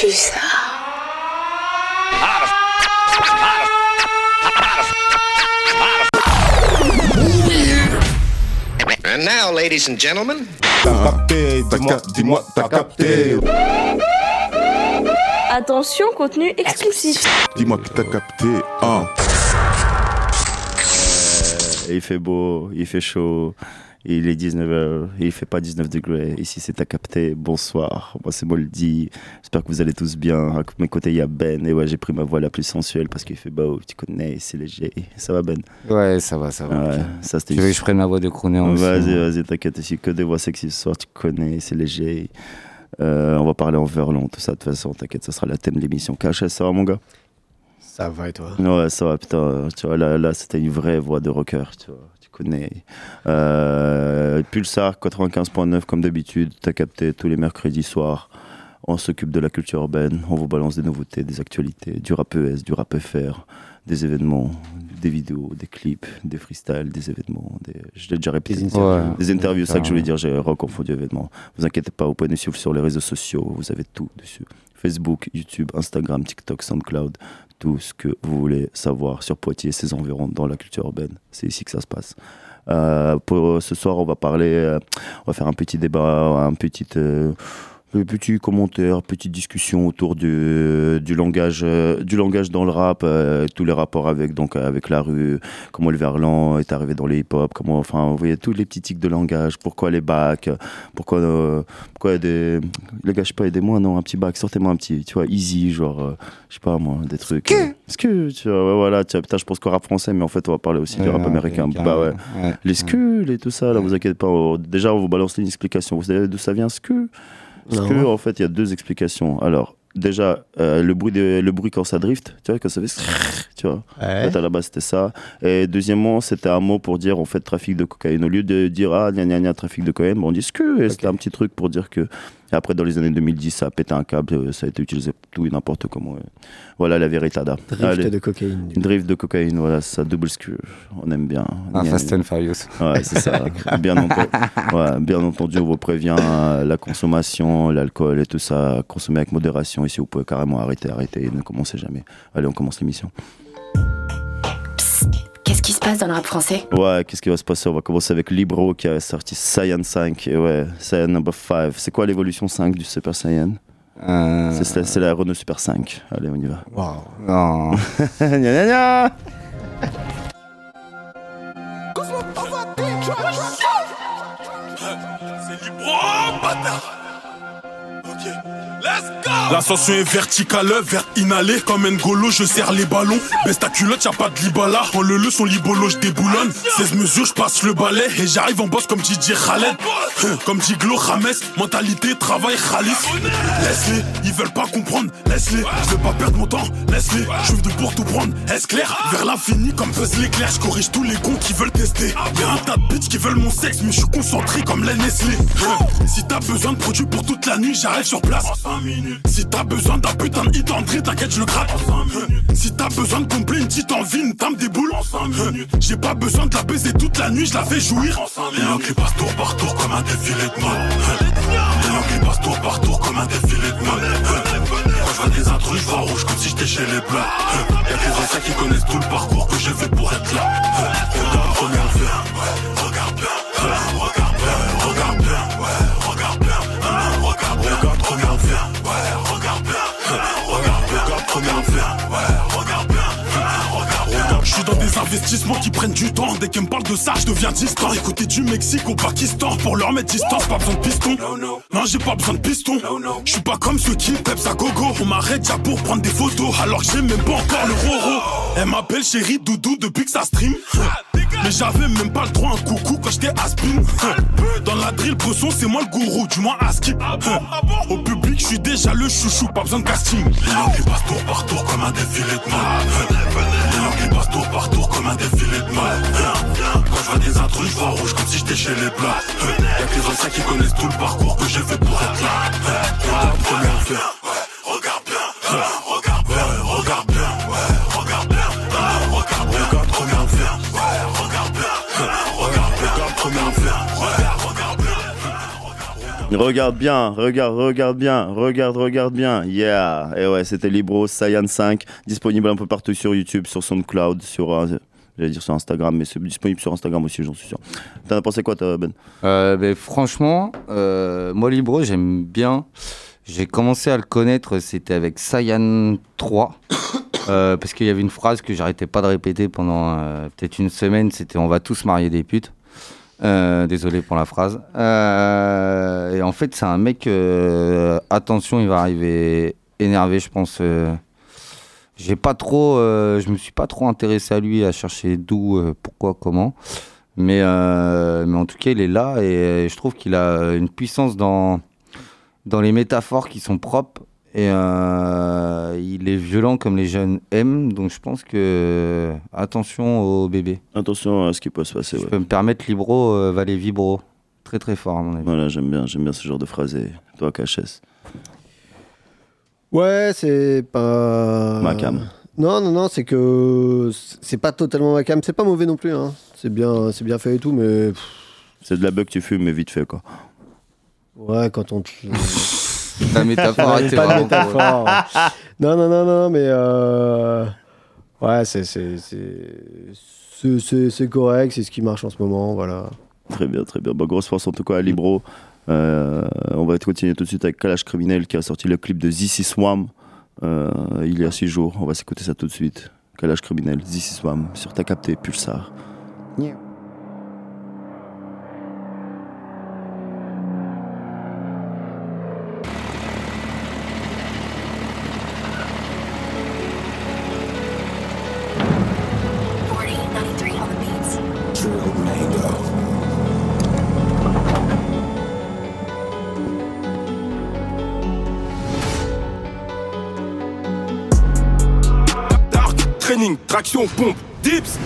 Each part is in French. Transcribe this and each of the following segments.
tu ça And now, ladies and gentlemen, T'as capté, dis-moi, dis-moi, t'as capté. Attention, contenu explicite. Dis-moi que t'as capté. Hein. Il fait beau, il fait chaud, il est 19h, il fait pas 19 degrés. Ici, c'est à capter. Bonsoir, moi c'est Moldy. J'espère que vous allez tous bien. À mes côtés, il y a Ben. Et ouais, j'ai pris ma voix la plus sensuelle parce qu'il fait beau. Tu connais, c'est léger. Ça va, Ben? Ouais, ça va, ça va. Ouais, ok. ça c'était Tu veux que je prenne ma voix de crooner aussi Vas-y, vas-y, t'inquiète. Ici, que des voix sexy ce soir, tu connais, c'est léger. Euh, on va parler en verlan, tout ça. De toute façon, t'inquiète, ça sera le thème de l'émission. KHS, ça va, mon gars? Ça va et toi? Ouais, ça va, putain. Tu vois, là, là c'était une vraie voix de rocker, tu vois. Connais. Euh, Pulsar 95.9, comme d'habitude. T'as capté tous les mercredis soirs. On s'occupe de la culture urbaine. On vous balance des nouveautés, des actualités, du rap ES, du rap FR, des événements, des vidéos, des clips, des freestyles, des événements. Des... Je l'ai déjà répété. Des interviews. Ouais. Des interviews, c'est ça que je voulais dire, j'ai reconfondu événements. Vous inquiétez pas, vous pouvez nous suivre sur les réseaux sociaux, vous avez tout dessus. Facebook, YouTube, Instagram, TikTok, SoundCloud, tout ce que vous voulez savoir sur Poitiers ses environs dans la culture urbaine. C'est ici que ça se passe. Euh, pour ce soir, on va parler, euh, on va faire un petit débat, un petit, euh, petit commentaire, petite discussion autour du, du langage, euh, du langage dans le rap, euh, tous les rapports avec donc avec la rue, comment le verlan est arrivé dans les hip-hop, comment, enfin, vous voyez tous les petits tics de langage, pourquoi les bacs, pourquoi, euh, pourquoi des, les gars, je sais pas, aidez-moi, non, un petit bac, sortez-moi un petit, tu vois, easy, genre, euh, je sais pas moi, des trucs. euh, Est-ce que, tu vois, ouais, voilà, tu vois, putain, je pense qu'au rap français, mais en fait, on va parler aussi du rap américain. Bah ouais. ouais. Les skulls et tout ça, là, vous inquiétez pas. Déjà, on vous balance une explication. Vous savez d'où ça vient, skull Skull, Non. en fait, il y a deux explications. Alors, déjà, euh, le, bruit de- le bruit quand ça drift, tu vois, quand ça fait. Tu vois. En fait, à la base, c'était ça. Et deuxièmement, c'était un mot pour dire, en fait, trafic de cocaïne. Au lieu de dire, ah, gna gna gna, trafic de cocaïne, bon, on dit skull. Et c'était un petit truc pour dire que. Et après, dans les années 2010, ça a pété un câble, euh, ça a été utilisé tout et n'importe comment. Voilà la véritada. Drift Allez. de cocaïne. Drift de cocaïne, voilà, ça, double skull. On aime bien. Un Fast and Furious. Ouais, c'est ça. bien, entendu, ouais, bien entendu, on vous prévient euh, la consommation, l'alcool et tout ça, consommer avec modération. Ici, vous pouvez carrément arrêter, arrêter, ne commencez jamais. Allez, on commence l'émission. Se passe dans le rap français? Ouais, qu'est-ce qui va se passer? On va commencer avec Libro qui a sorti Saiyan 5. Et ouais, Saiyan number 5. C'est quoi l'évolution 5 du Super Saiyan? Euh, C'est la Renault Super 5. Allez, on y va. Waouh. Non. Gna, gna, gna. L'ascension est verticale, vers inhalé Comme N'Golo, je serre les ballons. Baisse ta culotte, y'a pas de libala. En le le, son libolo, je déboulonne. 16 mesures, je passe le balai Et j'arrive en boss comme Didier Khaled. Hein, Comme Glo, Rames Mentalité, travail, Khalis. Laisse-les, ils veulent pas comprendre. Laisse-les, je veux pas perdre mon temps. Laisse-les, je veux de pour tout prendre. Est-ce clair? Vers l'infini comme Buzz l'éclair Je corrige tous les cons qui veulent tester. Y'a un tas de bitches qui veulent mon sexe Mais je suis concentré comme les Nestlé. Hein, Si t'as besoin de produits pour toute la nuit J'arrive sur place t'as besoin d'un putain de hit André T'inquiète je le gratte. Si t'as besoin de combler une petite envie Une tame des boules J'ai pas besoin de la baiser toute la nuit Je la fais jouir. Langues qui passent tour par tour comme un défilé de mode langues qui passent tour par tour comme un défilé de mode Quand je vois des intrus, je vois rouge comme si j'étais chez les bleus Y'a les anciens qui connaissent tout le parcours que j'ai fait pour être là qui prennent du temps. Dès qu'elle me parle de ça, je deviens distant. Écoutez du Mexique au Pakistan Pour leur mettre distance, pas besoin de piston. Non, j'ai pas besoin de piston. Je suis pas comme ceux qui peps à gogo. On m'arrête déjà pour prendre des photos Alors que j'ai même pas encore le roro. Elle m'appelle chérie doudou depuis que ça stream mais j'avais même pas le droit à un coucou quand j'étais aspin Dans la drill bresson c'est moi le gourou Du moins à skip Au public je suis déjà le chouchou Pas besoin de casting. Les qui passent tour par tour comme un défilé de mode. Les langues qui passent tour par tour comme un défilé de mode. Quand je vois des intrus je vois rouge comme si j'étais chez les bleus Y'a que les anciens qui connaissent tout le parcours que j'ai fait pour être là. Regarde bien. Regarde bien, regarde bien Regarde regarde, bien, regarde Regarde bien. Yeah. Et ouais, c'était Libro Saiyan 5, disponible un peu partout sur YouTube, sur SoundCloud, sur, euh, j'allais dire sur Instagram, mais c'est disponible sur Instagram aussi, j'en suis sûr. T'en as pensé quoi, toi, Ben? Euh, ben, franchement, euh, moi Libro, j'aime bien. J'ai commencé à le connaître, c'était avec Saiyan 3. euh, parce qu'il y avait une phrase que j'arrêtais pas de répéter pendant peut-être une semaine, c'était on va tous marier des putes. Euh, désolé pour la phrase. Euh, et en fait, c'est un mec, euh, attention, il va arriver énervé, je pense. j'ai pas trop, je me suis pas trop intéressé à lui, à chercher d'où, pourquoi, comment. Mais, mais en tout cas, il est là et euh, je trouve qu'il a une puissance dans, dans les métaphores qui sont propres. Et euh, il est violent comme les jeunes aiment. Donc je pense que. Attention au bébé. Attention à ce qui peut se passer, Je ouais. peux me permettre Libro, euh, va les vibro. Très très fort à mon avis. Voilà, j'aime bien, j'aime bien ce genre de phrase. Et toi, KHS Ouais, c'est pas. Ma cam. Non, non, non, c'est que c'est pas totalement ma cam. C'est pas mauvais non plus. Hein. C'est bien, c'est bien fait et tout, mais C'est de la bug que tu fumes, mais vite fait, quoi. ouais, quand on te. Ta métaphore était pas de vraiment métaphore. non, non, non, non, mais euh, ouais, c'est c'est correct, c'est ce qui marche en ce moment, voilà. Très bien, très bien. Bah, grosse force en tout cas à Libro. Euh, on va continuer tout de suite avec Kalash Criminel qui a sorti le clip de This Swam euh, il y a 6 jours. On va s'écouter ça tout de suite. Kalash Criminel, This Swam sur ta capté Pulsar. Dark, traction, pompe, dips.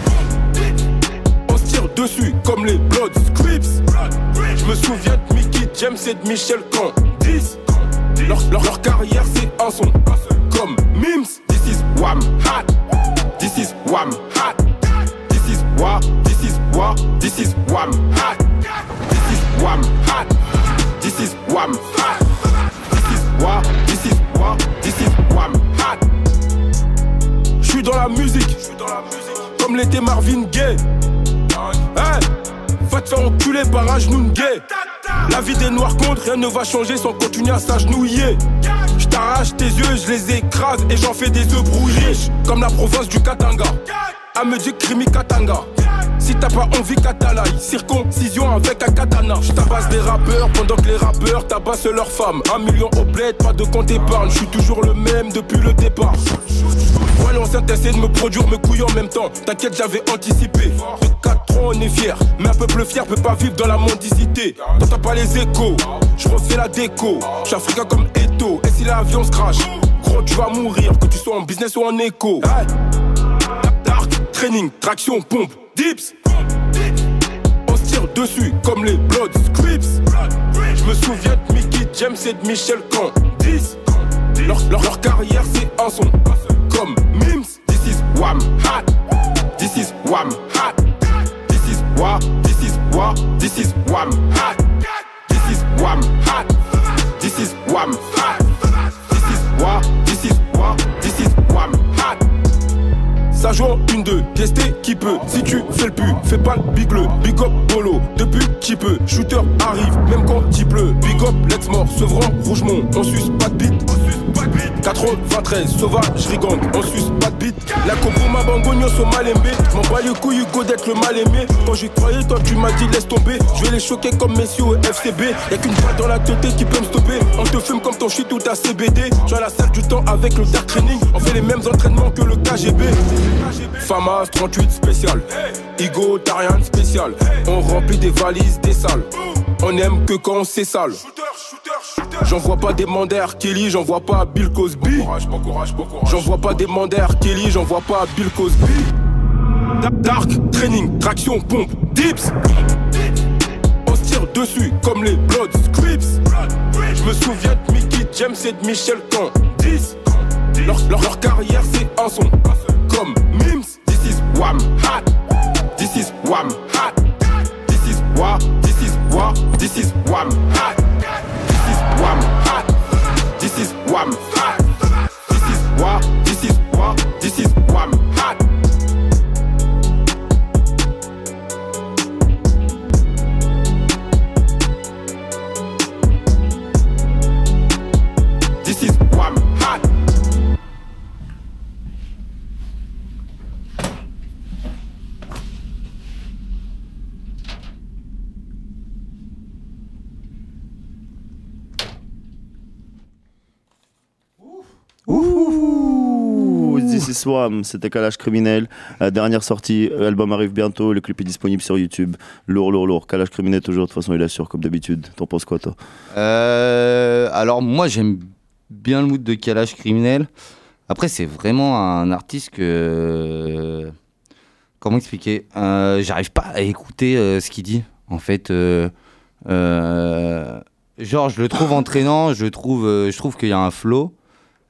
On se tire dessus comme les Blood Scripts. Je me souviens de Mickey James et de Michel Candice. Leur, leur, carrière c'est un son comme Mims. This is Wham Hat. This is Wham Hat. This is Wa. This is Wa. This is Wham Hat. This is Wham Hat. This is Wham Hat. This is Wa. This is Wa. Marvin Gaye. Hein? Va te faire enculer par Ajnoun Gay. La vie des noirs contre, rien ne va changer sans continuer à s'agenouiller. Je t'arrache tes yeux, je les écrase et j'en fais des œufs brouillés. Comme la province du Katanga. À me dire Krimi Katanga. Si t'as pas envie Katalaï, circoncision avec un katana. Je des rappeurs pendant que les rappeurs tabassent leurs femmes. Un million au bled, pas de compte épargne. Je suis toujours le même depuis le départ. Ouais, l'ancien t'essaie de me produire mes couilles en même temps. T'inquiète, j'avais anticipé. De 4 ans, on est fier. Mais un peuple fier peut pas vivre dans la mendicité. T'entends pas les échos, je refais la déco. Je suis africain comme Eto. Et si l'avion se crash, gros, tu vas mourir. Que tu sois en business ou en écho. Dark, training, traction, pompe, dips. On se tire dessus comme les Blood Scripts. Je me souviens de Mickey James et de Michel Candice. Leur, leur, leur carrière c'est un son comme Mims. This is Wham Hat. This is Wham Hat. This is Wa. This is Wa. This is Wham Hat. This is Wham Hat. This is Wham Hat. This is Wa. This is Wa. This is Wham Hat. Ça joue en une deux, tester qui peut. Si tu fais le pu, fais pas le big bleu. Big up bolo, depuis qui peut. Shooter arrive, même quand il pleut. Big up, let's mort, Sevran, Rougemont. On suce pas de bite. 93, sauvage, rigante, on suce pas de bite. La copo ma bangogno so mal aimé. M'en bats les couilles, d'être le mal aimé. Quand j'y croyais, toi tu m'as dit laisse tomber. Je vais les choquer comme Messi au FCB. Y'a qu'une balle dans la tête qui peut me stopper. On te fume comme ton shit ou ta CBD. Suis à la salle du temps avec le dark training. On fait les mêmes entraînements que le KGB. Famas 38 spécial. Igo, t'as rien de spécial. On remplit des valises, des salles. On aime que quand c'est sale. J'en vois pas des manders Kelly, j'en vois pas Bill Cosby. J'en vois pas des manders Kelly, j'en vois pas Bill Cosby. Da- Dark, training, traction, pompe, dips. On se tire dessus comme les Blood Scripts. Je me souviens de Mickey James et de Michel Candice. Leur, leur, leur carrière c'est un son comme Mims. This is Wham Hat. This is Wham Hat. This is Wa. This is Wa. This is Wham Hat. wham. This is wham. This is wha. This is wha. This is wham. Ouh, This is Swam, c'était Kalash Criminel. La dernière sortie, l'album arrive bientôt, le clip est disponible sur YouTube. Lourd, lourd, lourd. Kalash Criminel, toujours, de toute façon, il assure comme d'habitude. T'en penses quoi, toi? Euh, alors moi j'aime bien le mood de Kalash criminel. Après c'est vraiment un artiste que comment expliquer? Euh, J'arrive pas à écouter euh, ce qu'il dit. En fait, euh, euh, genre je le trouve entraînant, je trouve euh, je trouve qu'il y a un flow,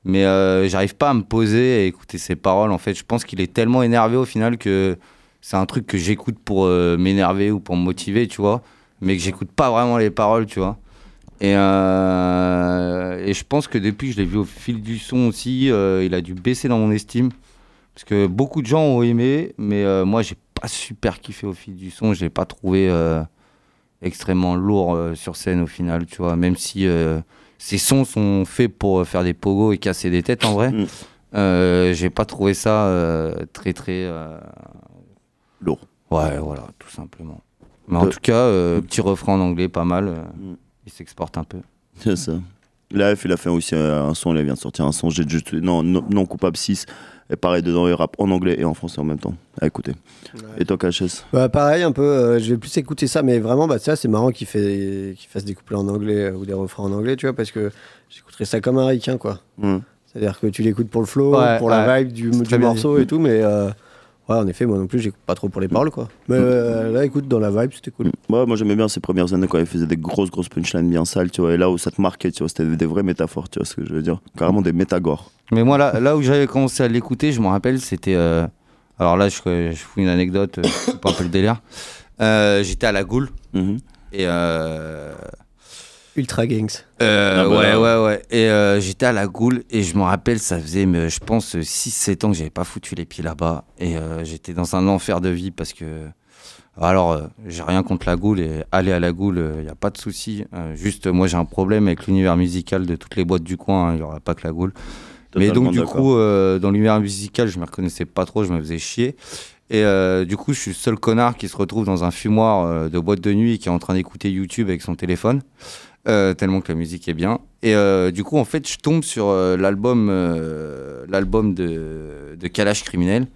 mais euh, j'arrive pas à me poser et écouter ses paroles. En fait, je pense qu'il est tellement énervé au final que c'est un truc que j'écoute pour euh, m'énerver ou pour me motiver, tu vois, mais que j'écoute pas vraiment les paroles, tu vois. Et, euh, et je pense que depuis que je l'ai vu au fil du son aussi, il a dû baisser dans mon estime. Parce que beaucoup de gens ont aimé, mais moi, j'ai pas super kiffé au fil du son. Je l'ai pas trouvé extrêmement lourd sur scène au final, tu vois. Même si ces sons sont faits pour euh, faire des pogos et casser des têtes en vrai, Mm. euh, j'ai pas trouvé ça euh, très très. euh, Lourd. Ouais, voilà, tout simplement. Mais en tout cas, petit refrain en anglais, pas mal. Mm. Il s'exporte un peu. C'est ça. La F, il a fait aussi un son, il vient de sortir un son. J'ai juste. Non, non, non coupable 6. Et pareil, dedans, il rappe en anglais et en français en même temps. À écouter. Et toi, KHS Bah, pareil, un peu. euh, je vais plus écouter ça, mais vraiment, bah, ça, c'est marrant qu'il fait, qu'il fasse des couplets en anglais euh, ou des refrains en anglais, tu vois, parce que j'écouterais ça comme un ricain, quoi. Hmm. C'est-à-dire que tu l'écoutes pour le flow, Ouais, pour la vibe du, morceau et tout, mais euh, ouais, en effet, moi non plus, j'écoute pas trop pour les paroles, quoi. Mais euh, là, écoute, dans la vibe, c'était cool. Ouais, moi j'aimais bien ces premières années quand il faisait des grosses grosses punchlines bien sales, tu vois, et là où ça te marquait, tu vois, c'était des vraies métaphores, tu vois ce que je veux dire, carrément des métagores. Mais moi, là, là où j'avais commencé à l'écouter, je me rappelle, c'était. euh, Alors là, je, je fous une anecdote, euh, c'est pas un peu le délire. Euh, J'étais à la Goule Mhm. et. euh, Ultra Gangs. euh, Ah bah ouais, là. ouais, ouais. Et euh, j'étais à la Goule et je me rappelle, ça faisait, mais, je pense, 6-7 ans que j'avais pas foutu les pieds là-bas. Et euh, j'étais dans un enfer de vie parce que. Alors, euh, j'ai rien contre la Goule et aller à la Goule, il n'y a pas de souci. Euh, juste, moi, j'ai un problème avec l'univers musical de toutes les boîtes du coin. Il n'y aura pas que la Goule. Mais donc, du coup, euh, dans l'univers musical, je me reconnaissais pas trop, je me faisais chier. Et euh, du coup, je suis le seul connard qui se retrouve dans un fumoir euh, de boîte de nuit et qui est en train d'écouter YouTube avec son téléphone, euh, tellement que la musique est bien. Et euh, du coup, en fait, je tombe sur euh, l'album l'album de, de Kalash Criminel,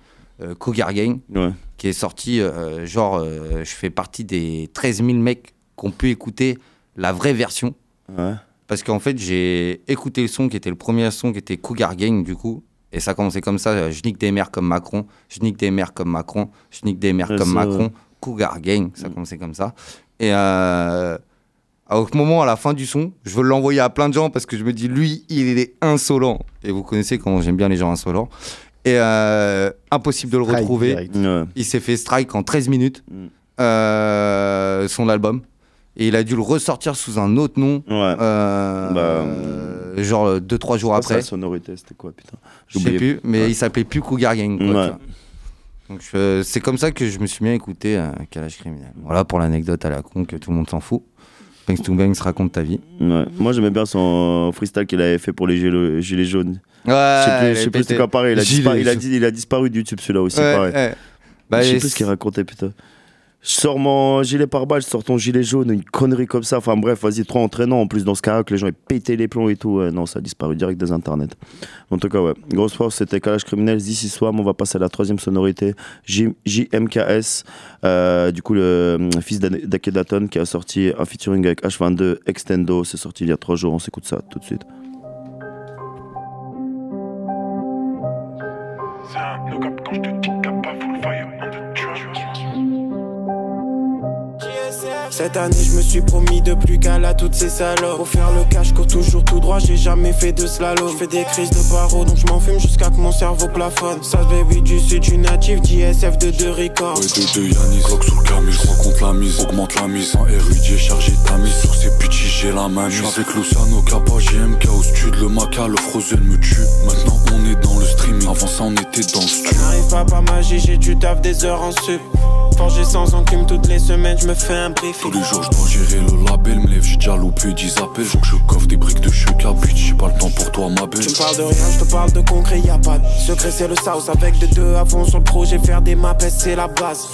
Cougar Gang, Ouais. qui est sorti, genre, je fais partie des 13 000 mecs qui ont pu écouter la vraie version. Ouais. Parce qu'en fait, j'ai écouté le son qui était le premier son qui était Cougar Gang, du coup. Et ça commençait comme ça je nique des mères comme Macron, je nique des mères comme Macron, je nique des mères Ouais, comme Macron. Cougar Gang, ça Mm. commençait comme ça. Et à au moment, à la fin du son, je veux l'envoyer à plein de gens parce que je me dis, lui, il est insolent. Et vous connaissez comment j'aime bien les gens insolents. Et euh, impossible de le Strike retrouver. direct. Il s'est fait strike en 13 minutes, Mm. euh, son album. Et il a dû le ressortir sous un autre nom. Ouais. Euh, Bah, euh, genre 2-3 jours Après. La sonorité, c'était quoi, putain Je sais plus, mais Ouais. il s'appelait plus Cougar Gang. quoi, Ouais. Donc c'est comme ça que je me suis bien écouté à Calage Criminel. Voilà pour l'anecdote à la con que tout le monde s'en fout. Banks to Banks raconte ta vie. Ouais. Moi j'aimais bien son freestyle qu'il avait fait pour les gilets, gilets jaunes. Ouais, je sais plus, c'était quoi pareil. Il a, disparu, il, a jaune. dit- il a disparu de YouTube celui-là aussi, Ouais, pareil. ouais. Bah, je sais plus ce qu'il racontait, putain. Je sors mon gilet pare-balles, je sors ton gilet jaune, une connerie comme ça. Enfin bref, vas-y, trop entraînant. En plus, dans ce cas que les gens ils pétaient les plombs et tout. Ouais, non, ça a disparu direct des internets. En tout cas, ouais. Grosse force, c'était Calage Criminel. D'ici soir, on va passer à la troisième sonorité. JMKS, euh, du coup, le euh, fils d'A- d'Akedaton qui a sorti un featuring avec H22 Extendo. C'est sorti il y a trois jours. On s'écoute ça tout de suite. Cap quand je te Cette année, je me suis promis de plus qu'à à toutes ces salopes. Pour faire le cash, cours toujours tout droit, j'ai jamais fait de slalom. Je fais des crises de barreau, donc je m'en fume jusqu'à que mon cerveau plafonne. Ça baby du sud, une native d'ISF de deux records. Ouais, de deux Yanis, Glock sous le camis, je rencontre la mise, augmente la mise. Un érudit chargé ta mise, sur ces bitches j'ai la main. Je avec Luciano Kappa, GMK au stud, le maca, le frozen me tue. Maintenant on est dans le streaming, avant ça on était dans le studio. N'arrive pas par magie, j'ai du taf des heures en sup. Forgé sans enclume toutes les semaines, je me fais un briefing. Tous les jours je dois gérer le label, me lève, j'ai déjà loupé 10 appels. Faut que je coffre des briques de chuka, bitch, j'ai pas le temps pour toi ma belle. Tu me parles de rien, je te parle de concret, y a pas de secret, c'est le sauce. Avec des deux à fond sur le projet, faire des maps, c'est la base.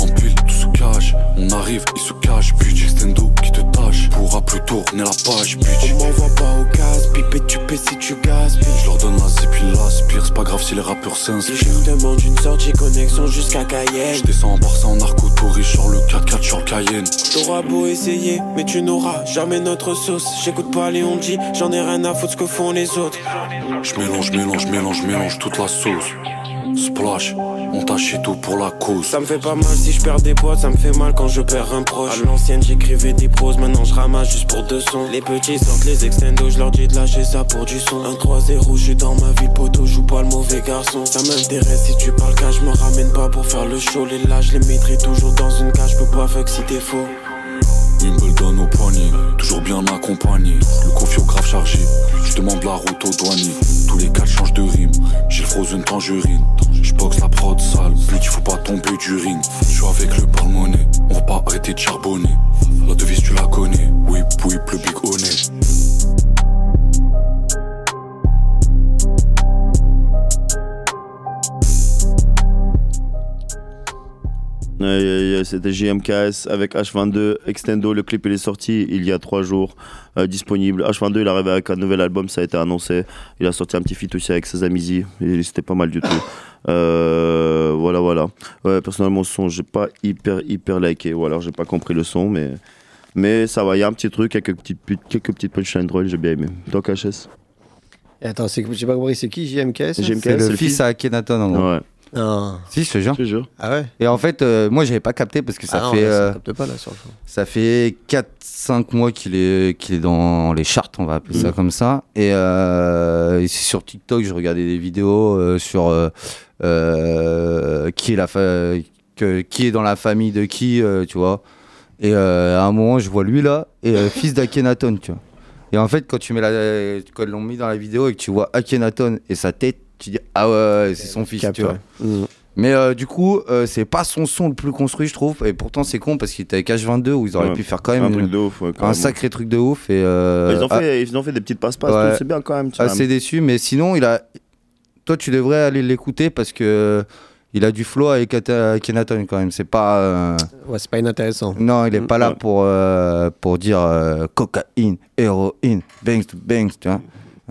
En pile, tout se cache, on arrive, il se cache, bitch. Extendo qui te tâche, pourra plus tourner la page, bitch. On m'envoie pas au gaz, pipe tu paies si tu bitch. Je leur donne la zip, ils l'aspirent, c'est pas grave si les rappeurs Si s'inspirent. je demande une sortie, connexion jusqu'à Cayenne. Je descends en Barça en narco touriste, sur le 4x4 sur le Cayenne. T'auras beau essayer, mais tu n'auras jamais notre sauce. J'écoute pas les on dit, j'en ai rien à foutre ce que font les autres. Je mélange, mélange, mélange, mélange toute la sauce. Splash, on tâche tout pour la cause. Ça me fait pas mal si je perds des potes, ça me fait mal quand je perds un proche. À l'ancienne, j'écrivais des pros, maintenant je ramasse juste pour deux sons. Les petits sortent les extendos, je leur dis de lâcher ça pour du son. Un 3-0, je suis dans ma ville, poteau, joue pas le mauvais garçon. Ça m'intéresse si tu parles cash, je me ramène pas pour faire le show. Les lâches, les mettrai toujours dans une cage, je peux pas fuck si t'es faux. Wimbledon au poignet, toujours bien accompagné. Le confio grave chargé, je demande la route au douanier. Tous les quatre changent de rime, j'ai le frozen tangerine. Je boxe la prod sale, but il faut pas tomber du ring. Je suis avec le monnaie, on va pas arrêter de charbonner. La devise tu la connais, whip whip le big honnête. C'était JMKS avec H22 Extendo. Le clip il est sorti il y a trois jours, euh, disponible. H22 il arrive avec un nouvel album, ça a été annoncé. Il a sorti un petit feat aussi avec Sazamizi et c'était pas mal du tout. Euh, voilà, voilà. Ouais, personnellement, ce son, j'ai pas hyper, hyper liké. Ou alors j'ai pas compris le son, mais, mais ça va. Il y a un petit truc, quelques petites, quelques petites punchlines drôles, j'ai bien aimé. Donc HS. Et attends, c'est- j'ai pas compris, c'est qui JMK ça JMK, C'est le le fils à Akhenaton en gros. Ouais, Non. Si, je te jure. je te jure. Ah ouais? Et en fait, euh, moi, j'avais pas capté parce que ça ah non, fait. là, euh, ça capte pas là sur le fond. Ça fait 4-5 mois qu'il est, qu'il est dans les charts, on va appeler ça comme ça. Et, euh, et sur TikTok, je regardais des vidéos euh, sur euh, euh, qui, est la fa- que- qui est dans la famille de qui, euh, tu vois. Et euh, à un moment, je vois lui là, et euh, fils d'Akhenaton, tu vois. Et en fait, quand tu mets la, quand ils l'ont mis dans la vidéo et que tu vois Akhenaton et sa tête, tu dis ah ouais, c'est son fils, Cap, tu vois. ouais. Mm. Mais euh, du coup, euh, c'est pas son son le plus construit, je trouve. Et pourtant, c'est con parce qu'il était avec H22 où ils auraient Ouais. pu faire quand même Un une- truc de ouf. ouais, un sacré truc de ouf. Et euh, ils, ont ah, fait, ils ont fait des petites passe-passe, Ouais. c'est bien quand même. tu vois. assez déçu. Mais sinon, il a. Toi, tu devrais aller l'écouter parce que il a du flow avec Kenaton quand même. C'est pas. euh, Ouais, c'est pas inintéressant. Non, il est Mm, pas là ouais. pour euh, pour dire euh, cocaïne, héroïne, bangs to bangs, tu vois.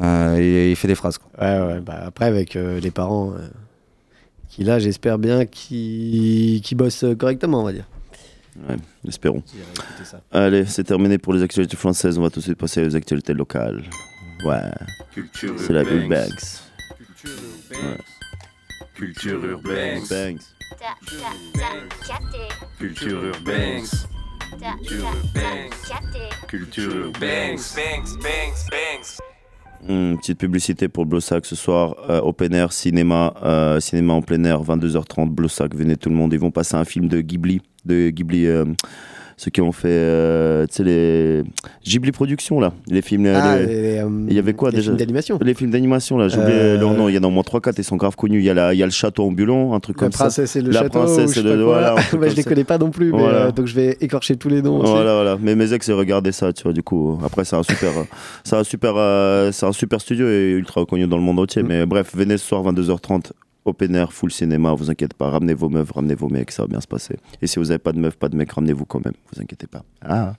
Euh, il, il fait des phrases. Quoi. Ouais, ouais, bah après, avec euh, les parents euh, qu'il a, j'espère bien qu'ils qu'ils bossent correctement, on va dire. Ouais, espérons. Allez, c'est terminé pour les actualités françaises. On va tout de suite passer aux actualités locales. Ouais, c'est la Big Banks. Culture urbaine. Banks. Culture urbaine. Culture urbaine. Hmm, petite publicité pour Blossac ce soir. euh, open air, cinéma, euh, cinéma en plein air, 22h30. Blossac, venez tout le monde. Ils vont passer un film de Ghibli. De Ghibli. Ceux qui ont fait, euh, tu sais, les Ghibli Productions, là. Les films. Ah, les- les, euh, il y avait quoi, les déjà films d'animation Les films d'animation, là, j'ai oublié Euh, leur nom. Il y en a au moins 3-4, ils sont grave connus. Il y, a la- il y a le château ambulant, un truc La comme ça. princesse et le La château. princesse je et le- voilà, je les connais pas non plus, mais, Voilà. euh, donc je vais écorcher tous les noms aussi. Voilà, voilà. Mais mes ex, ils regardaient ça, tu vois. Du coup, après, c'est un super, c'est un super, euh, c'est un super studio et ultra reconnu dans le monde entier. Mm. Mais bref, venez ce soir 22h30, open air, full cinéma. Vous inquiétez pas, ramenez vos meufs, ramenez vos mecs, ça va bien se passer. Et si vous avez pas de meufs, pas de mecs, ramenez-vous quand même. Vous inquiétez pas. Ah.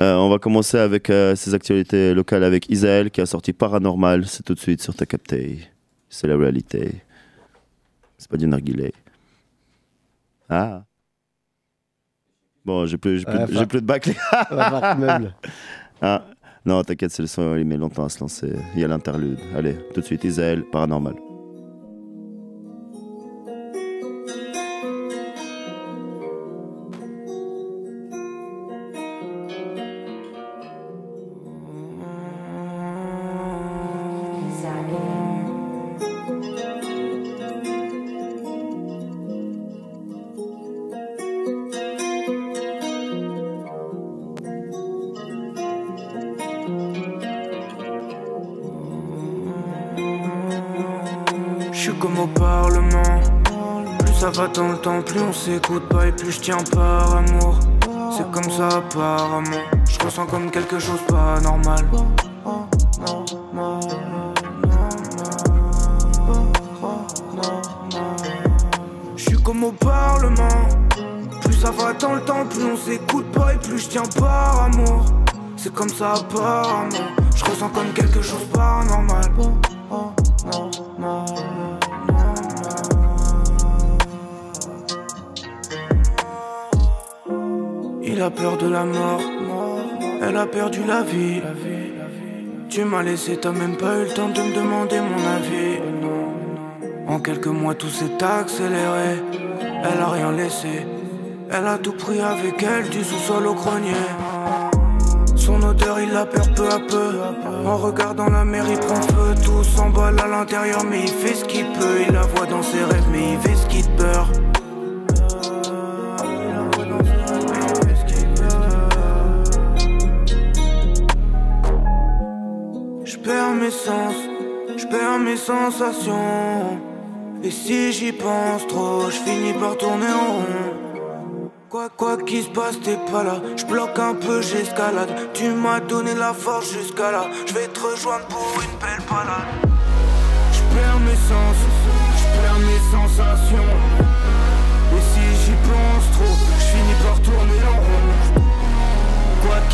Euh, on va commencer avec euh, ces actualités locales avec Isaël qui a sorti Paranormal. C'est tout de suite sur ta capté. C'est la réalité. C'est pas du narguilé. Ah. Bon, j'ai plus, j'ai plus, Ouais, j'ai enfin- plus de bac. ah, non, t'inquiète, c'est le son, il met longtemps à se lancer. Il y a l'interlude. Allez, tout de suite, Isaël, paranormal. Plus on s'écoute pas et plus je tiens par amour. C'est comme ça apparemment. Je ressens comme quelque chose pas normal. Je suis comme au Parlement. Plus ça va dans le temps, plus on s'écoute pas et plus je tiens par amour. C'est comme ça apparemment. Je ressens comme quelque chose pas normal. Tu m'as laissé, t'as même pas eu le temps de me demander mon avis. En quelques mois, tout s'est accéléré. Elle a rien laissé. Elle a tout pris avec elle, du sous-sol au grenier. Son odeur, il la perd peu à peu. En regardant la mer, il prend feu. Tout s'emballe à l'intérieur, mais il fait ce qu'il peut. Il la voit dans ses rêves, mais il fait ce qu'il peur. Sensations. Et si j'y pense trop, je finis par tourner en rond. Quoi quoi qu'il se passe, t'es pas là. Je bloque un peu, j'escalade. Tu m'as donné la force jusqu'à là. Je vais te rejoindre pour une belle balade. Je mes sens, je mes sensations.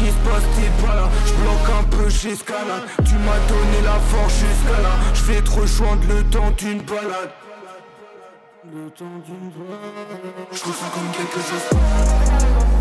Qu'il se passe, t'es pas là. Je bloque un peu, j'escalade. Tu m'as donné la force jusqu'à là. Je vais te rejoindre le temps d'une balade. Le temps d'une balade. Je ressens comme quelque chose.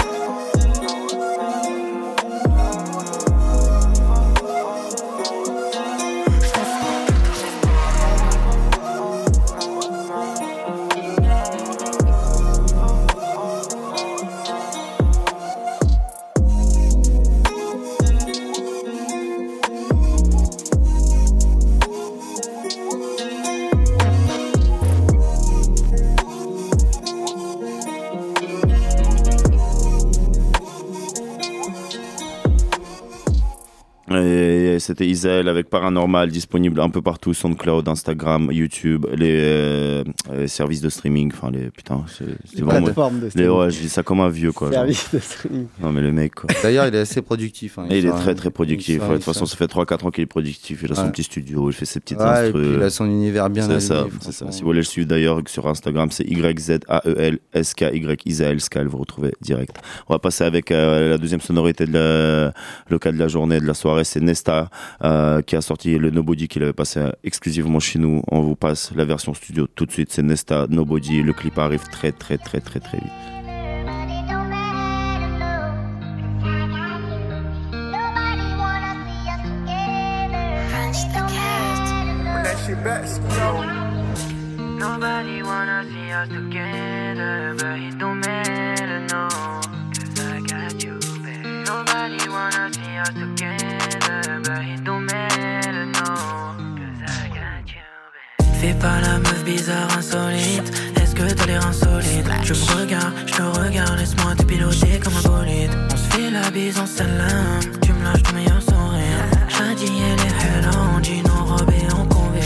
C'était Isaël avec Paranormal, disponible un peu partout, SoundCloud, Instagram, YouTube, les, euh, les services de streaming. Enfin, les. Putain, c'est Les vraiment. plateformes de les- streaming. ouais, je dis ça comme un vieux, quoi. genre. Service de streaming. Non, mais le mec, quoi. D'ailleurs, il est assez productif. hein. Et il est très très productif. de toute façon, ça fait 3-4 ans qu'il est productif. Il a son petit studio, il fait ses petites Ouais, et instrus. puis il a son univers bien C'est ça, c'est ça. Si vous voulez le suivre d'ailleurs sur Instagram, c'est YZAEL-SKY Isaël Skal, vous retrouvez direct. On va passer avec euh, la deuxième sonorité de la- le cas de la journée, de la soirée, c'est Nesta euh, qui a sorti le Nobody qu'il avait passé exclusivement chez nous. On vous passe la version studio tout de suite, c'est Nesta Nobody. Le clip arrive très très très très très vite. Nobody wanna see us together, Fais pas la meuf bizarre, insolite. Est-ce que t'as l'air insolite? Je me regarde, je te regarde, laisse-moi te piloter comme un bolide. On se fait la bise en salam, tu me lâches ton meilleur sourire. Shadi, elle est hella en jean, en robe et en convé.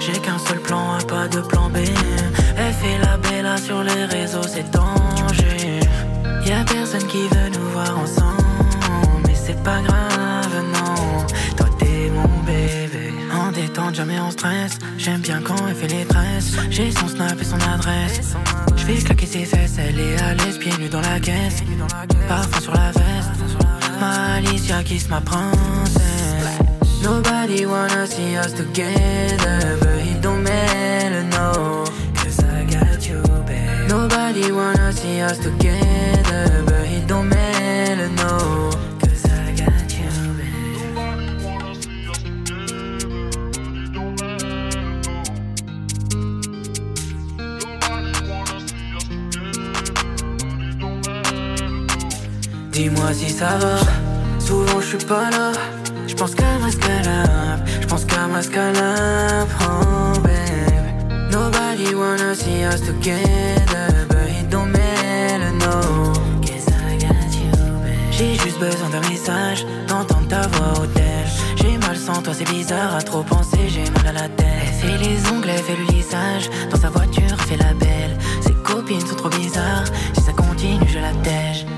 J'ai qu'un seul plan A, pas de plan B. Elle fait la bella sur les réseaux, c'est danger. Y'a personne qui veut nous voir ensemble, mais c'est pas grave, Jamais en stress. J'aime bien quand elle fait les tresses. J'ai son snap et son adresse. Je vais claquer ses fesses, elle est à l'aise, pieds nus dans la caisse. Parfum sur la veste. Ma Alicia kiss ma princesse. Nobody wanna see us together, but it don't matter, no. Cause I got you, babe. Nobody wanna see us together, but it don't matter, no. Dis-moi si ça va. Souvent je suis pas là. Je pense qu'à ma scalab. Je pense qu'à ma scalab. Oh babe. Nobody wanna see us together. But it don't matter, no. Guess I got you. J'ai juste besoin d'un message. D'entendre ta voix au tel. J'ai mal sans toi, c'est bizarre. À trop penser, j'ai mal à la tête. Elle fait les ongles, fait le lissage. Dans sa voiture, fait la belle. Ses copines sont trop bizarres. Si ça continue, je la tège.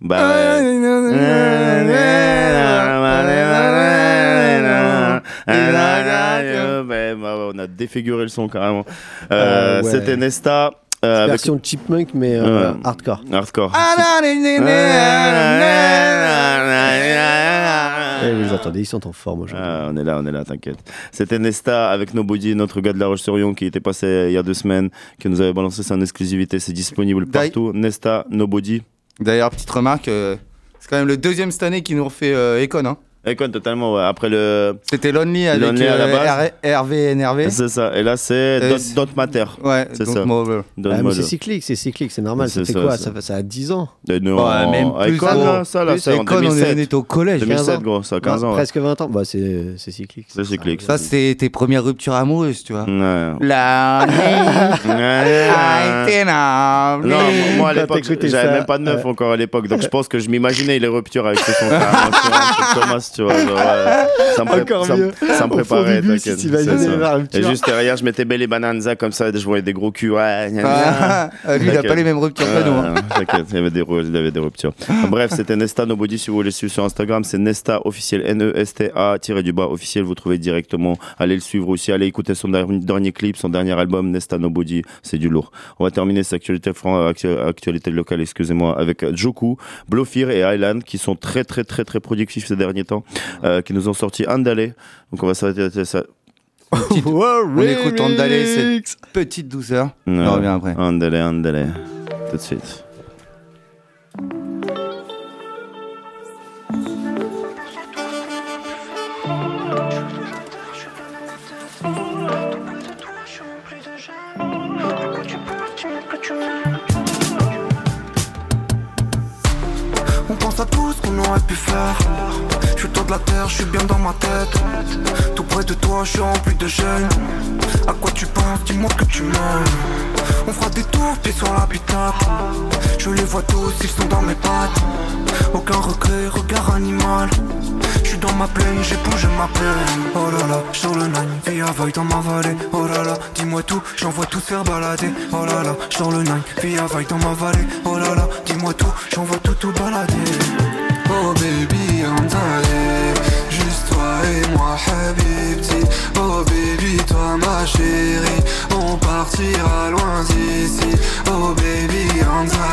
Bah ouais. Bah On a défiguré le son carrément. Euh, Euh, ouais. C'était Nesta. euh, avec- Version Chipmunk, mais euh, hardcore. Hardcore. Eh vous attendez, ils sont en forme aujourd'hui. Ah, on est là, on est là, t'inquiète. C'était Nesta avec Nobody, notre gars de la Roche-sur-Yon qui était passé il y a deux semaines, qui nous avait balancé ça en exclusivité. C'est disponible partout. Nesta, Nobody. D'ailleurs, petite remarque, euh, c'est quand même le deuxième cette année qui nous refait euh, Econ. Hein. Econ, totalement, ouais. Après le. C'était Lonely avec Lonely à la euh, base. R- Hervé NRV. C'est ça. Et là, c'est Euh, Don't, Don't Matter. Ouais, C'est ça. Don't Ah, c'est cyclique, c'est cyclique, c'est normal. Ça C'est fait ça, quoi? ça. ça, fait- ça a 10 ans? Euh, non, Ouais, même plus, Icon, gros. là, ça, là, c'est en Econ, on est- 2007. on était au collège. 2007, 15 ans. gros, ça, 15 ans. ouais. Presque 20 ans. Bah, c'est c'est cyclique. C'est cyclique. Ça, c'est tes premières ruptures amoureuses, tu vois. Ouais. La. Non, moi, moi à l'époque, j'avais même pas de ouais. encore à l'époque, donc je pense que je m'imaginais les ruptures avec ce son. carrément, tu vois, genre, Encore mieux. t'inquiète. Et juste derrière, je mettais Belle et Bananza comme ça, je voyais des gros culs. Ouais, gna, gna. Ah, lui, il a T'inquiète. pas les mêmes ruptures que nous. hein. T'inquiète, il avait des, ru- il y avait des ruptures. Bref, c'était Nesta Nobody. Si vous voulez le suivre sur Instagram, c'est Nesta officiel, N-E-S-T-A tiré du bas officiel. Vous trouvez directement. Allez le suivre aussi. Allez écouter son dernier, clip, son dernier album, Nesta Nobody. C'est du lourd. On va terminer cette actualité, actualité locale, excusez-moi, avec Joku, Blofir et Island qui sont très, très, très, très productifs ces derniers temps, euh, qui nous ont sorti Andale. Donc on va s'arrêter ça. On écoute Andalé, cette petite douceur. Ouais. On revient après. Andale, Andale. Tout de suite. On pense à tout ce qu'on aurait pu faire. Je suis autour de la terre, je suis bien dans ma tête. Tout près de toi, je suis rempli de gêne. À quoi tu penses? Dis-moi que tu m'aimes. On fera des tours, pieds sur l'habitat. Je les vois tous, ils sont dans mes pattes. Aucun regret, regard animal. Je suis dans ma plaine, j'épouse ma peine. Oh là là, sur le nine, vie aveugle dans ma vallée. Oh là là, dis-moi tout, j'envoie tout faire balader. Oh là là, sur le nine, vie aveugle dans ma vallée. Oh là là, dis-moi tout, j'envoie tout tout balader. Oh baby, juste toi et moi, habibti. Oh baby, toi ma chérie, on partira loin d'ici. Oh baby,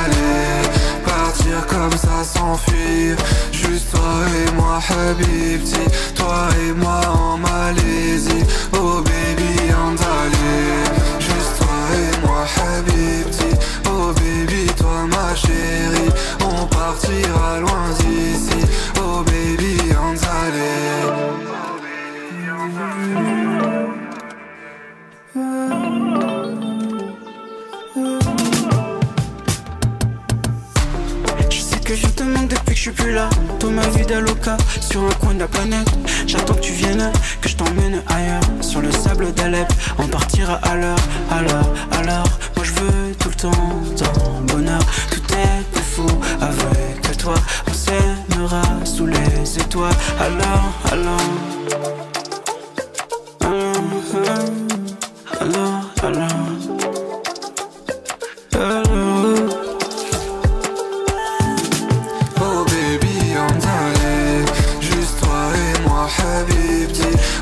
allé, partir comme ça s'enfuir. Juste toi et moi, habibti. Toi et moi en Malaisie. Oh baby, toi et moi, habibti. Oh baby, toi ma chérie, on partira loin d'ici. Oh baby, on Je je te manque depuis que je suis plus là. Toi ma vie d'Aloca sur un coin de la planète. J'attends que tu viennes, que je t'emmène ailleurs. Sur le sable d'Alep, on partira à l'heure, alors, alors. Moi je veux tout le temps ton bonheur. Tout est plus fou avec toi. On s'aimera sous les étoiles. Alors, alors. Alors, alors, alors. Alors.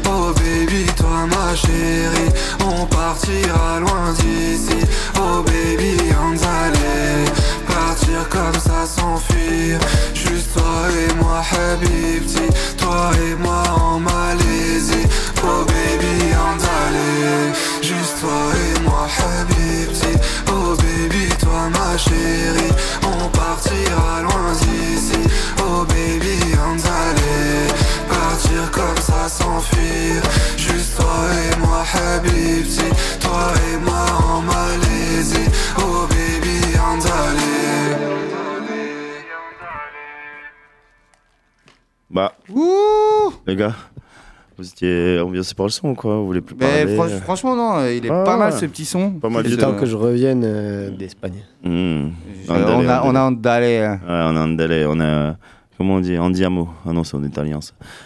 Oh baby, toi ma chérie On partira loin d'ici. Oh baby, on allait Partir comme ça, s'enfuir Juste toi et moi, habibti Toi et moi en Malaisie. Oh baby, on allait Juste toi et moi, habibti Oh baby, toi ma chérie On partira loin d'ici comme ça s'enfuir Juste toi et moi Habibti Toi et moi en Malaisie Oh baby Bah Les gars vous étiez ambiancé par le son, quoi. Vous voulez plus parler. Franchement, non, il est pas mal ce petit son. Pas mal. Il est temps que je revienne euh, d'Espagne. On on a Ouais, on a Andalé. On a Comment on dit Andiamo. Ah non, c'est en italien.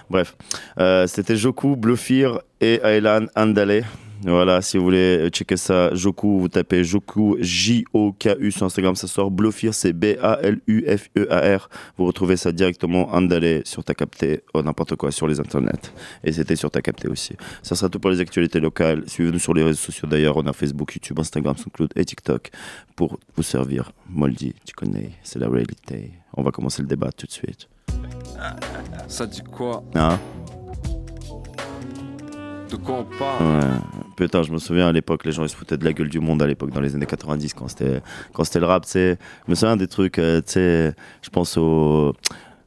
Bref. Euh, C'était Joku, Bluffir et Aylan Andale. Voilà, si vous voulez checker ça, Joku, vous tapez Joku, J-O-K-U sur Instagram, ça sort. Bluffir, c'est B-A-L-U-F-E-A-R. Vous retrouvez ça directement, Andale, sur ta capté, oh, n'importe quoi, sur les internets. Et c'était sur ta capté aussi. Ça sera tout pour les actualités locales. Suivez-nous sur les réseaux sociaux d'ailleurs. On a Facebook, YouTube, Instagram, SoundCloud et TikTok pour vous servir. Moldy, tu connais, c'est la réalité. On va commencer le débat tout de suite. Ça dit quoi? Hein? De quoi on parle? Ouais. Putain, je me souviens à l'époque, les gens ils se foutaient de la gueule du monde à l'époque, dans les années 90, quand c'était, quand c'était le rap, tu sais. Je me souviens des trucs, euh, tu sais, je pense au.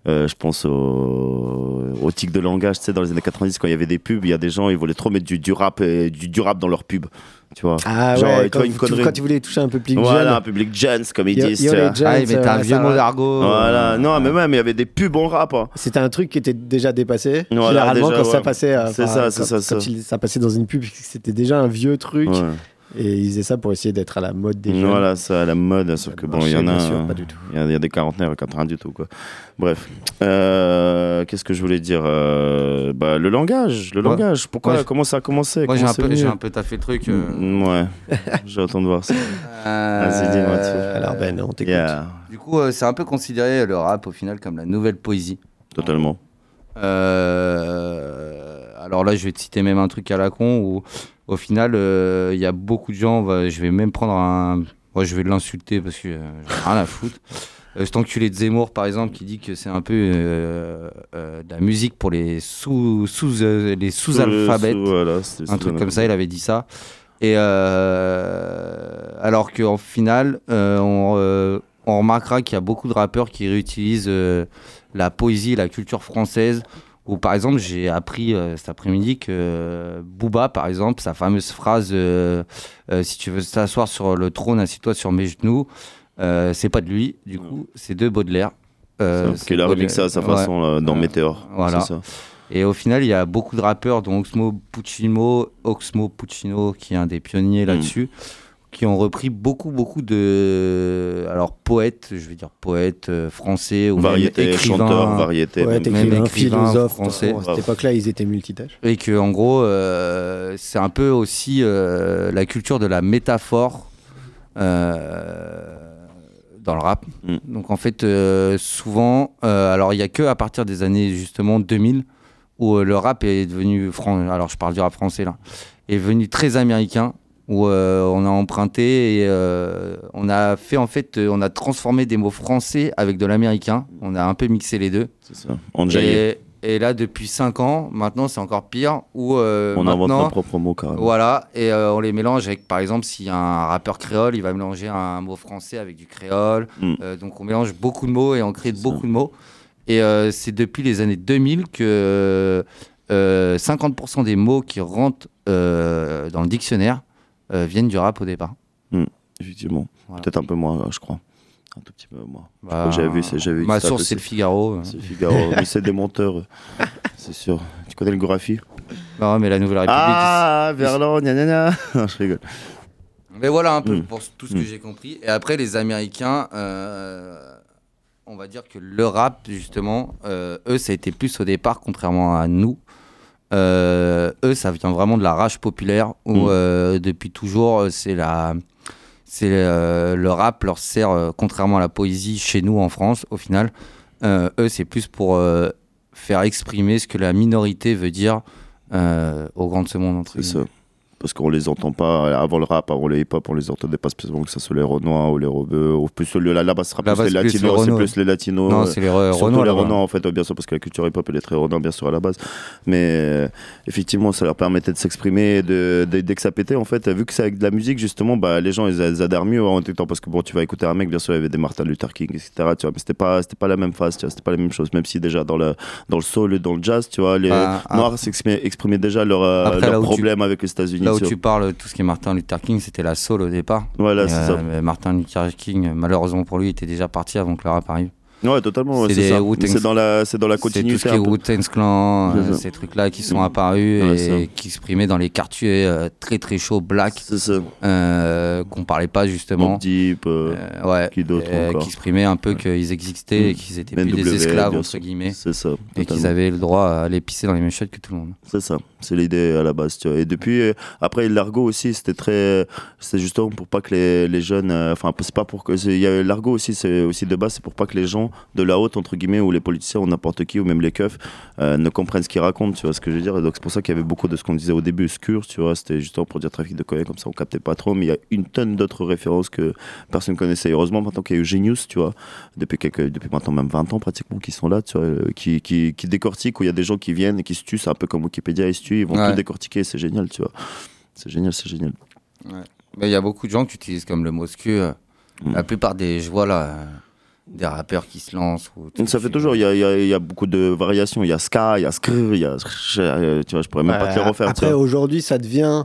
euh, je pense au, au tic de langage, tu sais, dans les années 90, quand il y avait des pubs, il y a des gens, ils voulaient trop mettre du, du rap, et, du, du rap dans leurs pubs, tu vois. Ah Genre, ouais, tu quand, vois, une tu- connerie. quand tu voulais toucher un public Voilà, jeune. un public jeunes, comme ils Yo- disent. yo tu les vois. jeunes, Ah, il mettait ça- un vieux mot d'argot. Voilà, non, mais même, il y avait des pubs en rap. hein. C'était un truc qui était déjà dépassé. Voilà, Généralement, déjà, quand ça passait, euh, C'est ça, c'est ça, quand ça. passait dans une pub, c'était déjà un vieux truc. Ouais. Et ils faisaient ça pour essayer d'être à la mode des jeunes. Voilà, ça à la mode, sauf que bon, il y en a. marchait, bien sûr, euh, pas du tout. Il y, a- il y a des quarantenaires et 80 du tout, quoi. Bref. Euh, Qu'est-ce que je voulais dire Euh, bah, Le langage. Le Ouais. langage. Pourquoi Comment ça a commencé? Moi, j'ai un, peu, un peu taffé le truc. euh. Mm, Ouais. J'attends de voir ça. Vas-y, dis-moi tout. Euh, Alors, Ben, on t'écoute. Yeah. Du coup, euh, c'est un peu considéré le rap au final comme la nouvelle poésie. Totalement. Euh, alors là, je vais te citer même un truc à la con où, au final, euh, il y a beaucoup de gens. va- je vais même prendre un. Moi, je vais l'insulter parce que euh, rien à foutre. Euh, cet enculé de Zemmour, par exemple, qui dit que c'est un peu euh, euh, de la musique pour les sous, sous les sous-alphabètes. Sous- voilà, c'est- un truc comme ça, il avait dit ça. Et alors qu'en final, on, on remarquera qu'il y a beaucoup de rappeurs qui réutilisent la poésie, la culture française. Ou par exemple, j'ai appris euh, cet après-midi que euh, Booba, par exemple, sa fameuse phrase euh, euh, Si tu veux t'asseoir sur le trône, assieds-toi sur mes genoux, euh, c'est pas de lui, du coup, c'est de Baudelaire. Euh, C'est qu'il a remixé à sa Ouais. façon là, dans Euh, Météor. Voilà. Ça. Et au final, il y a beaucoup de rappeurs, dont Oxmo Puccino, Oxmo Puccino, qui est un des pionniers là-dessus, qui ont repris beaucoup, beaucoup de. Alors, poètes, je vais dire poètes euh, français, ou même Variété, écrivains, chanteur, variété. Ouais, même. même écrivain, philosophe. français. À cette époque-là, ils étaient multitâches. Et que, en gros, euh, c'est un peu aussi euh, la culture de la métaphore euh, dans le rap. Mm. Donc, en fait, euh, souvent, euh, alors il n'y a que à partir des années justement 2000 où euh, le rap est devenu, fran- alors je parle du rap français là, est devenu très américain. Où euh, on a emprunté et euh, on a fait en fait, euh, on a transformé des mots français avec de l'américain. On a un peu mixé les deux. C'est ça. Enjaillé. Et, et là, depuis 5 ans, maintenant, c'est encore pire. Où, On invente nos propres mots carrément. Voilà, et on les mélange avec, par exemple, s'il y a un rappeur créole, il va mélanger un mot français avec du créole. Mm. Euh, donc on mélange beaucoup de mots et on crée beaucoup ça. de mots. Et c'est depuis les années 2000 que euh, 50% des mots qui rentrent dans le dictionnaire viennent du rap au départ. Effectivement. Voilà. Peut-être un peu moins, euh, je crois. Un tout petit peu moins. Bah, j'avais vu, c'est- j'avais vu Ma source, c'est le Figaro. euh. C'est Figaro. Mais c'est des menteurs, euh, c'est sûr. Tu connais le Bah ouais, mais la Nouvelle République. Ah, Verlan, gna gna gna. Non, je rigole. Mais voilà un peu Mm. pour tout ce que Mm. j'ai compris. Et après, les Américains, euh, on va dire que le rap, justement, euh, eux, ça a été plus au départ, contrairement à nous. Euh, eux, ça vient vraiment de la rage populaire où Mm. euh, depuis toujours, euh, c'est la. C'est euh, le rap leur sert, contrairement à la poésie chez nous en France, au final, eux, c'est plus pour faire exprimer ce que la minorité veut dire au grand de ce monde. entre C'est ça. Parce qu'on les entend pas avant le rap, avant le hip-hop, on les entendait pas spécialement que ça soit les Renois ou les Rebeux, ou plus le, là, là-bas, ce sera plus les latinos, c'est plus les latinos. Non, euh, c'est les Surtout Renois. les. Renois, en fait, bien sûr, parce que la culture hip-hop, elle est très Renois, bien sûr, à la base. Mais euh, effectivement, ça leur permettait de s'exprimer, de, dès que ça pétait, en fait, vu que c'est avec de la musique, justement, bah, les gens, ils, adhèrent mieux en même temps, parce que bon, tu vas écouter un mec, bien sûr, il y avait des Martin Luther King, etc., tu vois, mais c'était pas, c'était pas la même phase, tu vois, c'était pas la même chose, même si déjà dans le, dans le soul et dans le jazz, tu vois, les Bah, Noirs s'exprimaient exprimaient déjà leur, euh, Après, leur là où tu- problème avec les États-Unis. Là où tu parles, tout ce qui est Martin Luther King, c'était la soul au départ. Voilà, Et, c'est euh, ça. Martin Luther King, malheureusement pour lui, était déjà parti avant que le rap arrive. Ouais, totalement. C'est dans la, c'est dans la C'est tout continuité. ce qui est Clan, euh, ces trucs-là qui sont Mm. apparus Ouais, et qui exprimaient dans les quartiers euh, très très chauds, black, euh, qu'on parlait pas justement. Deep, euh, Euh, ouais, qui qui exprimaient un peu qu'ils existaient et qu'ils étaient plus des esclaves entre guillemets C'est ça. et qu'ils avaient le droit à aller pisser dans les mêmes chiottes que tout le monde. C'est ça, c'est l'idée à la base. Tu vois. Et depuis, après l'argot aussi, c'était très, c'est justement pour pas que les, les jeunes, enfin c'est pas pour que, il y a l'argot aussi, c'est aussi de base, c'est pour pas que les gens de la haute entre guillemets ou les politiciens ou n'importe qui ou même les keufs euh, ne comprennent ce qu'ils racontent. Tu vois ce que je veux dire? Et donc c'est pour ça qu'il y avait beaucoup de ce qu'on disait au début, Scur, tu vois, c'était justement pour dire trafic de cocaïne comme ça, on captait pas trop. Mais il y a une tonne d'autres références que personne connaissait. Heureusement maintenant qu'il y a eu Genius, tu vois, depuis quelques, depuis maintenant même 20 ans pratiquement qui sont là, tu vois, euh, qui, qui, qui décortiquent où il y a des gens qui viennent et qui se tuent, c'est un peu comme Wikipédia, ils se tuent, ils vont Ouais. tout décortiquer, c'est génial, tu vois. C'est génial, c'est génial. Mais il y a beaucoup de gens qui utilisent comme le mot scu. euh, Mm. La plupart des, je vois là, euh, des rappeurs qui se lancent. Ou Ça fait toujours, il y a, il y a- il y a beaucoup de variations. Il y a ska, il y a skr, il y a. euh, Tu vois, je pourrais même pas te les refaire. tu Après, aujourd'hui, ça devient.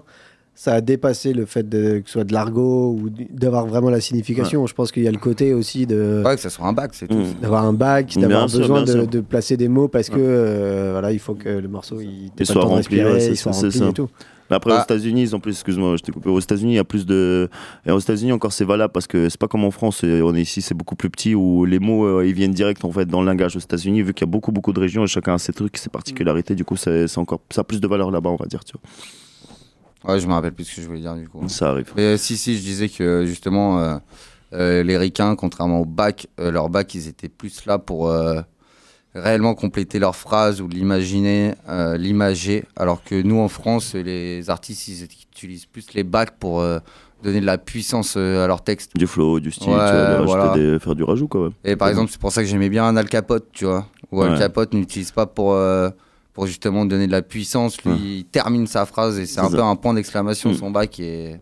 Ça a dépassé le fait de, que ce soit de l'argot ou d'avoir vraiment la signification. Je pense qu'il y a le côté aussi de. Ouais, que ça soit un bac, c'est tout. Mm. D'avoir un bac, d'avoir besoin de, placer des mots parce que euh, voilà, il faut que le morceau il, pas soit rempli, respirer, ouais, c'est il soit rempli ça. et tout. Mais après, Bah. aux États-Unis, ils ont plus, excuse-moi, je t'ai coupé. Aux États-Unis, il y a plus de. Et aux États-Unis, encore, c'est valable parce que c'est pas comme en France. et On est ici, c'est beaucoup plus petit où les mots, euh, ils viennent direct en fait dans le langage aux États-Unis, vu qu'il y a beaucoup, beaucoup de régions et chacun a ses trucs, ses particularités. Du coup, c'est encore, ça a plus de valeur là-bas, on va dire, tu vois. Ouais, je me rappelle plus ce que je voulais dire du coup. Ça arrive. Mais euh, si, si, je disais que justement, euh, euh, les ricains, contrairement au bac, euh, leur bac, ils étaient plus là pour euh, réellement compléter leur phrase ou l'imaginer, euh, l'imager. Alors que nous, en France, les artistes, ils utilisent plus les bacs pour euh, donner de la puissance euh, à leur texte. Du flow, du style, Ouais, tu vois, voilà. des- faire du rajout, quoi. ouais. Et par Ouais. exemple, c'est pour ça que j'aimais bien un Al Capote, tu vois. Où Al. Capote n'utilise pas pour, euh, pour justement donner de la puissance. Lui, il termine sa phrase et c'est un ça. peu un point d'exclamation, Mm. son bac. Et...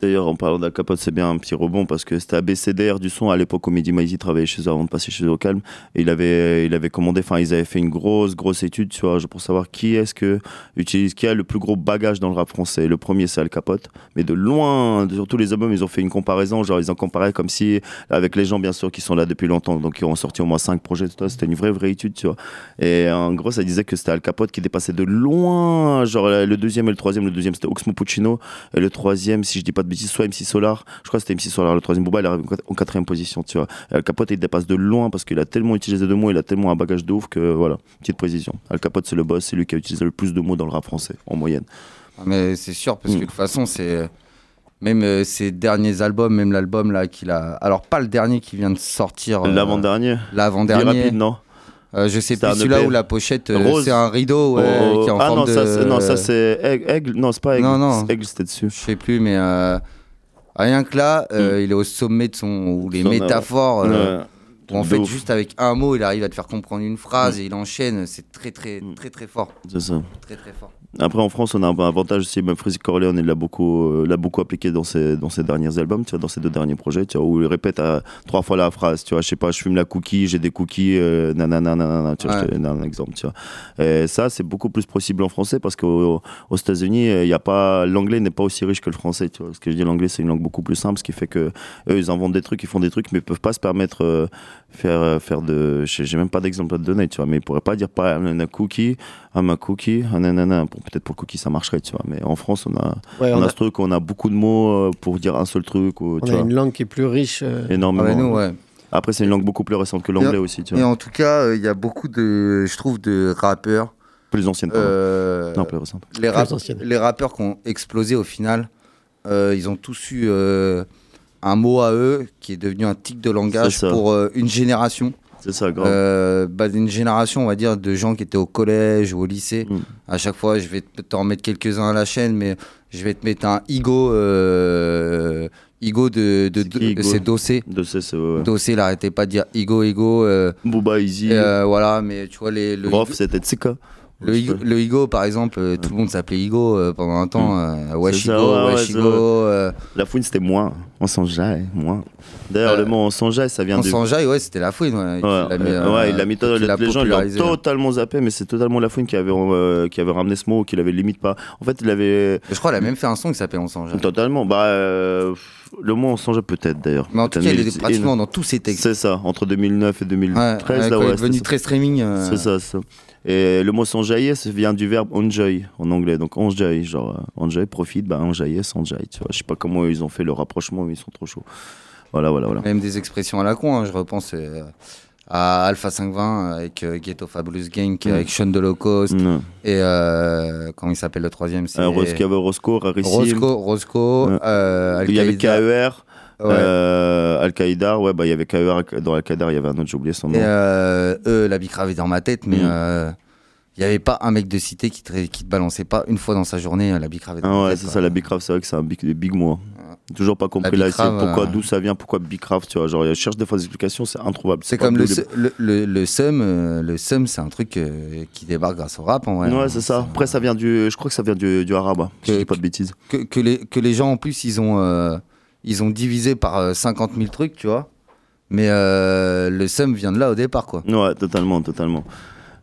D'ailleurs, en parlant d'Al c'est bien un petit rebond parce que c'était ABCDR du son à l'époque où Mehdi Maizi travaillait chez eux avant de passer chez eux au calme. Et il avait, il avait commandé, enfin, ils avaient fait une grosse, grosse étude tu vois, pour savoir qui est-ce que utilise, qui a le plus gros bagage dans le rap français. Le premier, c'est Al Capote. Mais de loin, sur tous les albums, ils ont fait une comparaison. Genre, ils ont comparé comme si, avec les gens, bien sûr, qui sont là depuis longtemps, donc qui ont sorti au moins 5 projets, tu vois, c'était une vraie, vraie étude, tu vois. Et en gros, ça disait que c'était Al Capote qui dépassait de loin, genre le deuxième et le troisième. Le deuxième, c'était Oxmo Puccino. Et le troisième, si je dis pas de bêtises, soit MC Solar. Je crois que c'était MC Solar. Le troisième, Booba, il arrive en quat- en quatrième position, tu vois. Al Capote, il dépasse de loin parce qu'il a tellement utilisé de mots, il a tellement un bagage de ouf que voilà, petite précision. Al Capote, c'est le boss, c'est lui qui a utilisé le plus de mots dans le rap français, en moyenne. Ah, Mais c'est sûr, parce Mm. que de toute façon, c'est. Même euh, ses derniers albums, même l'album là qu'il a. Alors, pas le dernier qui vient de sortir. euh, L'avant-dernier. L'avant-dernier. rapide, non? Euh, je sais plus celui-là EP. où la pochette, euh, c'est un rideau ouais, Oh, qui est en ah forme non, de. ça, non, ça c'est Aigle. Non, c'est pas Aigle. Non, non. Aigle, c'était dessus. Je sais plus, mais euh, rien que là, euh, il est au sommet de son. Ou les Son- métaphores. où en fait, ouf. juste avec un mot, il arrive à te faire comprendre une phrase et il enchaîne. C'est très, très, très, très fort. C'est ça. Très, très fort. Après, en France, on a un avantage aussi. Même Freezy Corleone, il l'a beaucoup, euh, l'a beaucoup appliqué dans ses, dans ses derniers albums, tu vois, dans ses deux derniers projets, tu vois, où il répète à, trois fois la phrase, tu vois, je sais pas, je fume la cookie, j'ai des cookies, euh, nanana, nanana, tu vois, Ouais. je te donne un exemple, tu vois. Et ça, c'est beaucoup plus possible en français parce qu'aux aux États-Unis, il y a pas, l'anglais n'est pas aussi riche que le français, tu vois. Ce que je dis, l'anglais, c'est une langue beaucoup plus simple, ce qui fait que eux, ils inventent des trucs, ils font des trucs, mais ils peuvent pas se permettre euh, faire, euh, faire de, j'ai même pas d'exemple à te donner, tu vois, mais ils pourraient pas dire pas un cookie, I'm a cookie, ah, nanana. Bon, peut-être pour cookie ça marcherait, tu vois. Mais en France, on a, Ouais, on on a a- ce truc, on a beaucoup de mots euh, pour dire un seul truc, ou, On tu a vois. une langue qui est plus riche. euh, Énormément. Ah ouais, nous, ouais. Après, c'est une langue beaucoup plus récente que l'anglais aussi, tu Et vois. en tout cas, euh, il y a beaucoup de, je trouve, de rappeurs. Plus ancienne, pardon. euh, Non, plus récente. les, rap- les rappeurs qui ont explosé au final, euh, ils ont tous eu euh, un mot à eux qui est devenu un tic de langage pour euh, une génération. C'est ça, grave. Euh, bah, une génération, on va dire, de gens qui étaient au collège ou au lycée. Mm. À chaque fois, je vais te- t'en mettre quelques-uns à la chaîne, mais je vais te mettre un Igo. Euh, Igo de, de, de- c'est Dossé. C, c'est ouais. Dossé, il arrêtait pas de dire Igo, Igo. euh, Booba, Easy, euh, voilà, mais tu vois, les, le, Rof, c'était Tsika. Le, Igo, le Igo, par exemple, euh, tout le monde s'appelait Igo euh, pendant un temps. euh, Wesh C'est ça, Igo, ouais, ouais, Wesh c'est Igo. euh, La fouine, c'était moins. On s'en jaille, moins. D'ailleurs, Euh, le mot on s'en jaille, ça vient on du. jaille, ouais, c'était la fouine. Ouais, l'a mis, euh, euh, il l'a mis qu'il les, gens l'ont totalement zappé, mais c'est totalement la fouine qui avait, euh, qui avait ramené ce mot, qu'il avait limite pas. En fait, il avait Je crois qu'il a même fait un son qui s'appelle On s'en jaille. totalement. Bah, euh, le mot on peut-être d'ailleurs. Mais en tout cas, il est pratiquement dans tous ses textes. C'est ça, entre 2009 et 2013. Ouais, là, il est devenu très streaming. euh, C'est ça, c'est ça. Et le mot s'enjailler, ça vient du verbe enjoy en anglais. Donc enjoy, genre euh, enjoy, profite, bah enjailler, s'enjaille. Tu vois, je sais pas comment ils ont fait le rapprochement, mais ils sont trop chauds. Voilà, voilà, voilà. Même des expressions à la con, hein, je repense euh, à Alpha 520 avec euh, Ghetto Fabulous Gang, Mm. avec Sean Holocaust Mm. et euh, comment il s'appelle le troisième c'est Roscoe, il y avait Roscoe. Roscoe, Roscoe euh, Il y avait. KER, Ouais. euh, Al-Qaïda, ouais, bah il y avait KER dans Al-Qaïda, il y avait un autre, j'ai oublié son nom. Et euh, eux, la bicrave est dans ma tête, mais Mm. euh, il n'y avait pas un mec de cité qui te, qui te balançait pas une fois dans sa journée euh, la bicrave est dans Ah ouais, c'est ça, la Bicrave, c'est vrai que c'est un big, des big mot. Toujours pas compris là, Bicrave, c'est pourquoi, euh, d'où ça vient, pourquoi Bicrave, tu vois. Genre, je cherche des fois des explications, c'est introuvable. C'est comme le, les- le, le, le euh, c'est un truc euh, qui débarque grâce au rap en vrai. Ouais, hein. c'est ça. Après, ça vient du. Je crois que ça vient du, du arabe, si je dis pas de bêtises. que, que les, que les gens en plus ils ont, ils ont divisé par euh, 50 000 trucs, tu vois. Mais euh, le seum vient de là au départ, quoi. Ouais, totalement, totalement.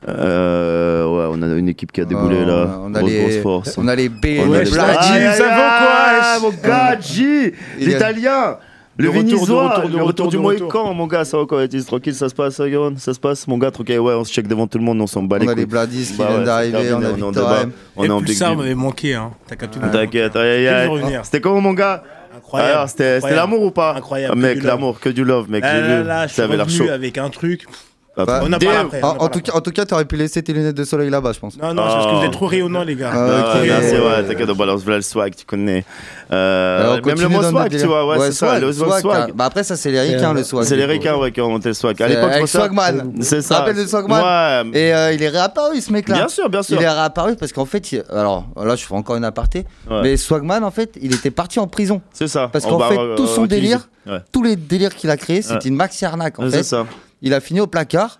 Euh, ouais, on a une équipe qui a déboulé Euh, là. on a grosse, les- grosse force. on a les B- On a Ouais, les aïe, ça vaut quoi, Mon gars, G, Il y a- l'italien. Le, Le de retour, le retour du Mohican, mon gars, ça va quoi Tranquille, ça se passe, ça, Yoann Ça se passe, mon gars, tranquille, ouais, on se check devant tout le monde, on s'en bat On les a couilles. les Bladis qui Bah viennent d'arriver, on a terminé, est en Victor. On est Et en plus ça deal. m'avait manqué, hein. T'as capté T'inquiète, aïe, aïe, aïe. C'était comment, mon gars? Incroyable. Alors, c'était c'était l'amour ou pas Incroyable, Ah, Mec, l'amour, que du love, mec. Là, j'ai là, vu. là, je suis revenu avec un truc. Ah, Bah, on en parle après. on en, tout cas, en tout cas, t'aurais pu laisser tes lunettes de soleil là-bas, je pense. Non, non, c'est parce que vous êtes trop rayonnants, les gars. Ah, Ah, ok. merci, ouais, t'inquiète, on balance le swag, tu connais. Euh, Alors, même le mot swag, tu vois, ouais, c'est ça, le swag, swag. hein. Bah après, ça, c'est les ricains, le swag. C'est les ricains, ouais, qui ont monté le swag. À C'est l'époque, avec pour ça- Swagman. C'est ça. rappelles de Swagman Ouais. Et euh, il est réapparu, ce mec-là. Bien sûr, bien sûr. Il est réapparu parce qu'en fait, il- alors là, je fais encore une aparté, Ouais. mais Swagman, en fait, il était parti en prison. C'est ça. Parce qu'en fait, euh, tout son délire, tous les délires qu'il a créés, c'était une maxi arnaque, en fait. C'est ça. Il a fini au placard.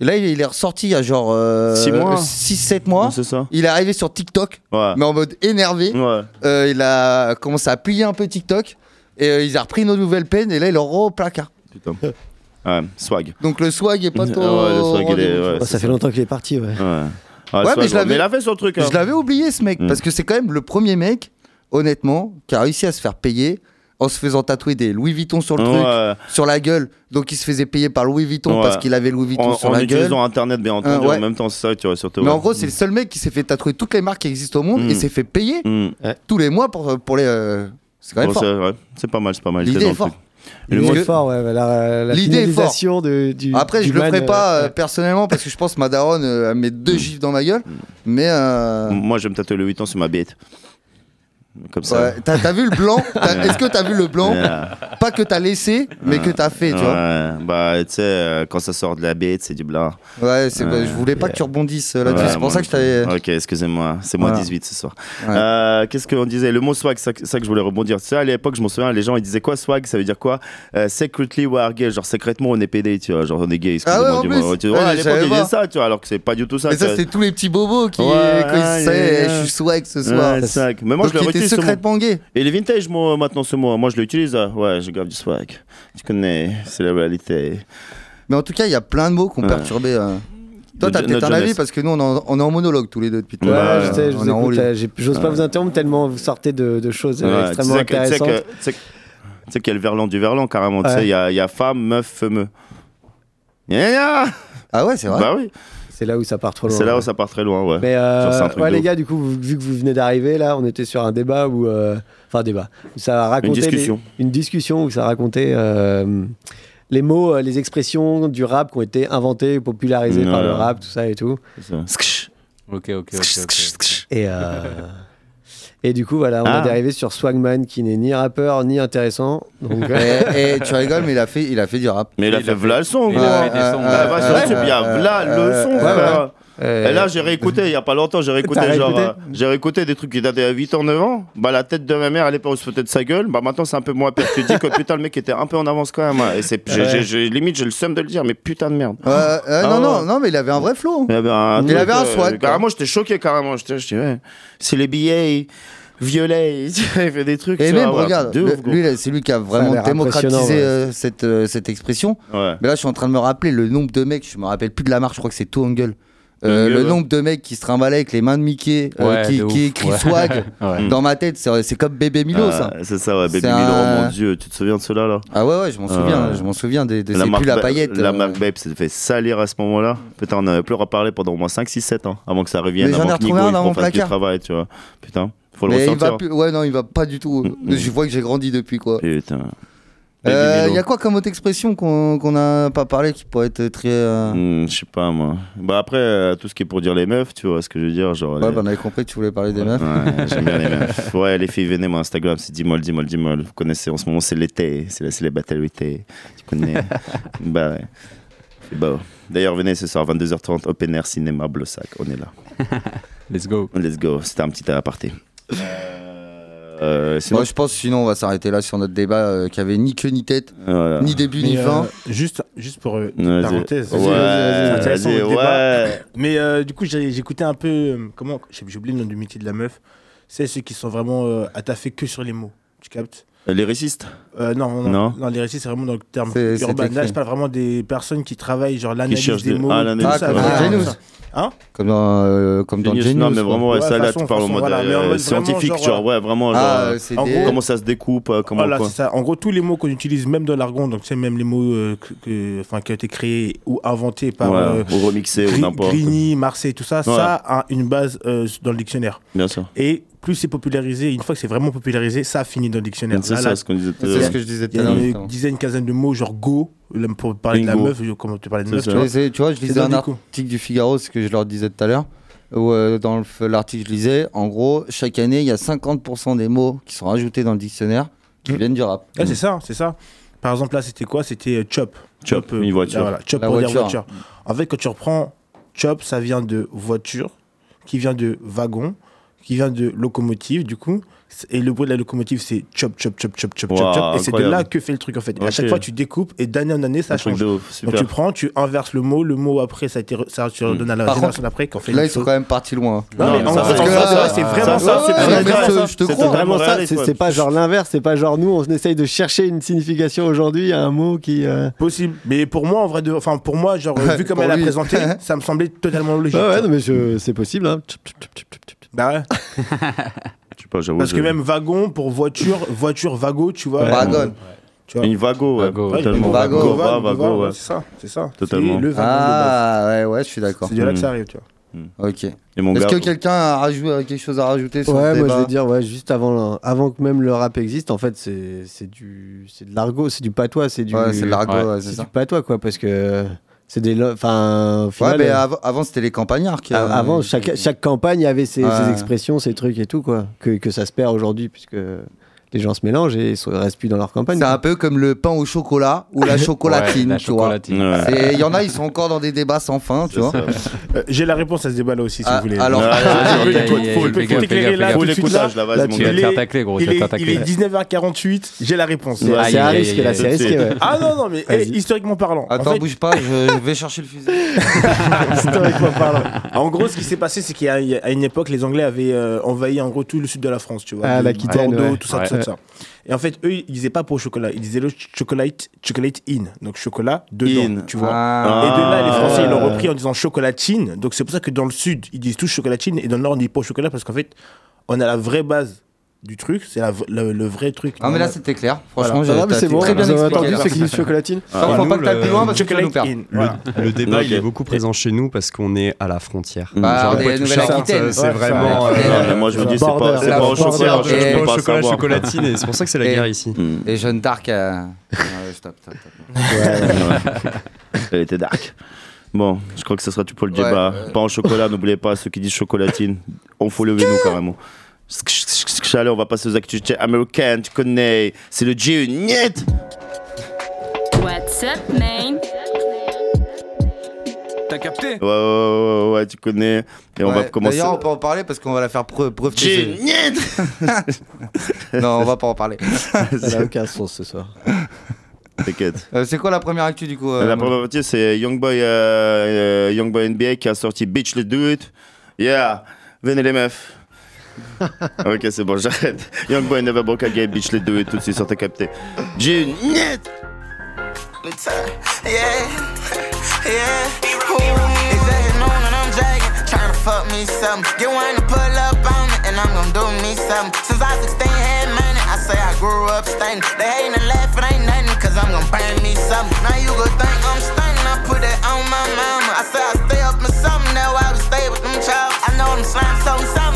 Et là, il est ressorti il y a genre Six mois. 6-7 mois. C'est ça. Il est arrivé sur TikTok, Ouais. mais en mode énervé. Ouais. Euh, il a commencé à plier un peu TikTok. Et euh, il a repris une nouvelle peine. Et là, il est au placard. Putain. Ouais, swag. Donc le swag est pas Ouais, trop. le swag, il est- ouais, Oh, ça fait longtemps qu'il est parti, ouais. Ouais. Ah, Ouais, swag, mais je l'avais- il a fait son truc. hein. Je l'avais oublié ce mec, Mm. parce que c'est quand même le premier mec, honnêtement, qui a réussi à se faire payer en se faisant tatouer des Louis Vuitton sur le truc, sur la gueule. Donc il se faisait payer par Louis Vuitton Ouais. parce qu'il avait Louis Vuitton En, sur en la gueule. utilisant Internet, bien entendu, ouais. en même temps, c'est ça, tu vois, surtout. Mais ouais. en gros, c'est le seul mec qui s'est fait tatouer toutes les marques qui existent au monde Mm. et s'est fait payer Mm. tous les mois pour, pour les. euh, C'est quand même Bon, fort. c'est pas mal, c'est pas mal. L'idée est le forte. le L'idée mot- est fort, ouais. La, la L'idée est forte. finalisation de, du. Après, du je le man, ferai pas euh, euh, personnellement parce que je pense que ma daronne euh, elle met deux gifs dans ma gueule. Mais. euh, Moi, je vais me tatouer le 8 ans sur ma bête. Comme ça. ouais, T'as t'as vu le blanc Est-ce que t'as vu le blanc Yeah. Pas que t'as laissé, mais que t'as fait, tu vois. Ouais, bah, tu sais, euh, quand ça sort de la bête, c'est du blanc. Ouais, c'est Ouais. je voulais pas que tu rebondisses euh, là-dessus. C'est pour ça que je t'avais. Ok, excusez-moi, c'est moi Voilà. 18 ce soir. Euh, Qu'est-ce qu'on disait? Le mot swag, c'est ça, que je voulais rebondir. Tu sais, à l'époque, je m'en souviens, les gens ils disaient quoi swag? Ça veut dire quoi? Euh, Secretly we are gay, genre secrètement on est pédé, tu vois, genre on est gay. Ah excusez-moi en du vois, à l'époque ils disaient ça, tu vois, alors que c'est pas du tout ça. Mais ça, vois. c'est tous les petits bobos qui, quand ils je suis swag ce soir. Mais moi Donc, je le il était réutilise ce mot. secrètement gay. Et les vintage, moi, maintenant, ce mot, moi je l'utilise. ah. Ouais, j'ai grave du swag. Tu connais, c'est la réalité. Mais en tout cas, il y a plein de mots qui ont Ouais. perturbé. euh. Toi, t'as peut-être un avis parce que nous, on est en, on est en monologue tous les deux depuis tout Ouais, à l'heure. je sais, je est euh, J'ose pas vous interrompre tellement vous sortez de, de choses Ouais, extrêmement tu sais que- tu sais intéressantes. que- Tu sais que- tu sais qu'il y a le verlan du verlan, carrément. Tu Ouais. sais, il y a, il y a femme, meuf, gna. Ah ouais, c'est vrai. Bah oui, C'est là où ça part trop loin. c'est là où ça part très loin, ouais. Mais euh, Genre, ouais, les gars, du coup, vous- vu que vous venez d'arriver, là, on était sur un débat où. euh, Enfin, débat. Où ça racontait. les- discussion. une discussion où ça racontait euh, les mots, euh, les expressions du rap qui ont été inventés, popularisés par Ouais. le rap, tout ça et tout. C'est ça. Sksh. Ok, ok, ok. ok. Et, euh, et du coup, voilà, on Ah. est arrivé sur Swagman qui n'est ni rappeur ni intéressant. Donc, euh, Et, et tu rigoles, mais il a fait, il a fait du rap. Mais il a fait a v'là le son, il gros. a fait des sons. v'là ouais, le son, Et là, j'ai réécouté, il y a pas longtemps, j'ai réécouté, T'as genre, réécouté euh, j'ai réécouté des trucs qui dataient à 8 ans, 9 ans. Bah, la tête de ma mère, à l'époque, on se foutait de sa gueule. Bah, maintenant, c'est un peu moins pire. Tu te dis que putain, le mec était un peu en avance quand même. ouais. Et c'est, j'ai- Ouais. j'ai- j'ai- limite, j'ai le seum de le dire, mais putain de merde. Euh, Ah non, ouais. non, non, mais il avait un vrai flow. Il avait un, Il truc, avait un euh, swag, quoi. Carrément, j'étais choqué, carrément. J'étais, je dis, ouais, c'est les billets violets. il fait des trucs. Et tu même, ouais, regarde, de le- ouf, gros. lui, là, c'est lui qui a vraiment l'air démocratisé impressionnant, ouais. euh, cette, euh, cette expression. Ouais. Mais là, je suis en train de me rappeler le nombre de mecs, je me rappelle plus de la marque, je crois que c'est Two Angle. Euh, le nombre de mecs qui se trimbalaient avec les mains de Mickey, euh, Ouais, qui, écrit Ouais. swag, Ouais. dans ma tête, c'est c'est comme Bébé Milo, Ah, ça. C'est ça, ouais, Baby C'est Milo, un- mon dieu, tu te souviens de cela là Ah ouais, ouais, je m'en Ah, souviens, je m'en souviens des, des la marque, plus la paillette. la euh. marque Babe s'est fait salir à ce moment-là. Putain, on n'avait plus reparlé pendant au moins 5, 6, 7 ans avant que ça revienne. Mais j'en ai retrouvé un il dans mon placard. travail, tu vois. Putain, faut le Mais il ressentir. va plus... Ouais, non, il va pas du tout. Mm, mm. Je vois que j'ai grandi depuis, quoi. Putain. Il Baby Milo. y a quoi comme autre expression qu'on qu'on a pas parlé qui pourrait être très. euh, Hmm, je sais pas moi. Bah après, euh, tout ce qui est pour dire les meufs, tu vois ce que je veux dire. Genre, Ouais, les- bah, on avait compris que tu voulais parler des meufs. Ouais, j'aime bien les meufs. Ouais, les filles, venez, mon Instagram, c'est Dimol, Dimol, Dimol. Vous connaissez, en ce moment, c'est l'été, c'est la célibataire-été. Tu connais Bah ouais. C'est beau. D'ailleurs, venez ce soir, 22h30, Open Air Cinéma, Blossac, on est là. Let's go. Let's go, c'était un petit aparté. Euh, sinon, Moi, je pense sinon on va s'arrêter là sur notre débat euh, qui avait ni queue ni tête, voilà. ni début Mais, ni euh, fin. juste, juste pour euh, Vas-y. parenthèse. Ouais, intéressant, débat. Mais euh, du coup, j'écoutais un peu. euh, comment J'ai j'ai oublié le nom du métier de la meuf. C'est ceux qui sont vraiment euh, attaffés que sur les mots. Tu captes? Les récistes Euh, non, non, Non. non, les récits, c'est vraiment dans le terme urbain. Là, je parle vraiment des personnes qui travaillent, genre l'analyse cherchent des des- mots. ah, l'analyse, ça, comme dans Genius. Hein Comme dans, euh, comme dans Genius, Genius. non, mais vraiment, ouais, Ouais, ça, là, façon- tu parles en mode voilà, euh, scientifique, genre, genre, ouais, vraiment, Ah, genre, c'est en des- gros, comment ça se découpe, euh, comment Voilà, quoi. c'est ça. En gros, tous les mots qu'on utilise, même dans l'argon, donc c'est même les mots euh, que, que- enfin, qui ont été créés ou inventés par Ouais, euh, ou remixé ou n'importe. Grigny, Marseille, tout ça, ça a une base euh, dans le dictionnaire. Bien sûr. Et plus c'est popularisé, une fois que c'est vraiment popularisé, ça finit dans le dictionnaire. C'est Là, ça ce qu'on disait tout à C'est ce l'heure. que je disais tout il y à a l'heure. une justement. dizaine, quinzaine de mots, genre go, pour parler de la meuf, comme tu parlais de meuf, tu vois. Tu je lisais un article du Figaro, ce que je leur disais tout à l'heure. Où, euh, dans l'article, je lisais, en gros, chaque année, il y a 50% des mots qui sont rajoutés dans le dictionnaire qui Mm. viennent du rap. C'est ça, c'est ça. Par exemple, là, c'était quoi? C'était euh, chop. Chop, euh, une voiture. là, voilà, chop La pour dire voiture. voiture. En fait, quand tu reprends chop, ça vient de voiture, qui vient de wagon, qui vient de locomotive, du coup. Et le bruit de la locomotive, c'est chop, chop, chop, chop, chop, Wow, chop, chop. Et c'est de là que fait le truc, en fait. Et à chaque fois, tu découpes, et d'année en année, ça Un truc change. de ouf, Donc tu prends, tu inverses le mot, le mot après, ça, a été re- ça tu redonnes à la Par génération d'après. fait Là, ils sont quand même partis loin. Non, mais en c'est vraiment ça, c'est vraiment ça. C'est crois. vraiment ça, réaliste, c'est ouais. c'est pas genre l'inverse, c'est pas genre nous on essaye de chercher une signification aujourd'hui à un mot qui. euh, Possible. Mais pour moi, en vrai, de... enfin, pour moi, genre, vu comme elle a présenté, ça me semblait totalement logique. Ouais, non, mais c'est possible. Hein. Bah ouais. Je sais pas, j'avoue. Parce que je- même wagon pour voiture, voiture, vago, tu vois. Wagon. Tu vois. Une vago, ouais. Vago, Ouais, totalement. une Vago. Vago, va, vago, van, ouais. C'est ça, c'est ça. Totalement. C'est le wagon Ah, ouais, ouais, je suis de base. d'accord. C'est de là que ça arrive, tu vois. Ok. Et mon Est-ce gars. que quelqu'un a, rajouté- a quelque chose à rajouter sur Ouais, ce moi débat je vais dire, ouais, juste avant, avant que même le rap existe, en fait, c'est c'est du, c'est de l'argot, c'est du patois, c'est du, Ouais, c'est de l'argot, Ouais, ouais, c'est c'est ça. du patois, quoi, parce que c'est des, enfin, Ouais, mais euh, av- avant, c'était les campagnards qui. a- euh, avant, chaque, chaque campagne avait ses, ses expressions, ses trucs et tout, quoi, que, que ça se perd aujourd'hui, puisque les gens se mélangent et ils restent plus dans leur campagne. C'est un peu comme le pain au chocolat ou la chocolatine, Ouais, la tu vois. Ouais. Il y en a, ils sont encore dans des débats sans fin, tu vois. Euh, J'ai la réponse à ce débat-là aussi, si Ah, vous voulez. alors- Il est- tacler, gros. Tu Il vas te est, faire il est tacler. 19h48, j'ai la réponse. C'est Aïe, c'est un risque, là, c'est risqué. Ah non, non, mais eh, historiquement parlant. en Attends, bouge pas, je, vais chercher le fusil. historiquement parlant. En gros, ce qui s'est passé, c'est qu'à une époque, les Anglais avaient euh, envahi en gros tout le sud de la France, tu vois. Ah, l'Aquitaine, tout ça, tout ça, tout ça. Et en fait, eux, ils disaient pas pour chocolat, ils disaient le chocolate, chocolate in. Donc chocolat dedans, In. tu vois. Ah. Et de là, les Français, ils l'ont repris en disant chocolatine. Donc c'est pour ça que dans le sud, ils disent tous chocolatine et dans le nord, on dit pas au chocolat parce qu'en fait, on a la vraie base du truc, c'est le, le vrai truc. Ah, mais là, c'était clair. Franchement, Ah, j'ai non, c'est bon, très bien vous expliqué. entendu ceux qui disent chocolatine Ah, faut pas que t'ailles plus loin parce que nous perdre. Voilà. Le débat, il est beaucoup présent chez nous parce qu'on est à la frontière. Bah, on est Nouvelle-Aquitaine. C'est vraiment. euh. Non, moi je vous dis, c'est pas, c'est au chocolat. Peux pas au chocolat, chocolatine et c'est pour ça que c'est la guerre ici. Et Jeanne d'Arc. euh, stop, stop, stop. Elle était dark. Bon, je crois que ce sera tout pour le débat. ouais. Pas en chocolat, n'oubliez pas, ceux qui disent chocolatine, on faut lever nous carrément. Allez, on va passer aux activités américaines, tu connais, c'est le G Niet What's up, man? T'as capté? Ouais, ouais, ouais, ouais, tu connais. Et on va commencer. D'ailleurs, on peut en parler parce qu'on va la faire preuve. preuve G que Niet c'est- non, on va pas en parler. Ça n'a aucun sens ce soir. T'inquiète. Euh, c'est quoi la première actu du coup euh, La première partie, c'est Youngboy euh, euh, Youngboy NBA qui a sorti Bitch Let's Do It. Yeah, venez les meufs. ok, c'est bon, j'arrête. Youngboy Never Broke Again, Bitch Let's Do It, tout de suite, sur ta capté. G Niet Yeah, yeah. Afternoon and I'm jacked fuck me something. One to pull up on me, and I'm gonna do me something. Since I was 16, had money, I say I grew up stunning. They hating and laughing, ain't nothing, cause I'm gonna burn me something. Now you gon' think I'm stunning, I put that on my mama. I say I stay up in something, now I would stay with them child. I know them slime something, something,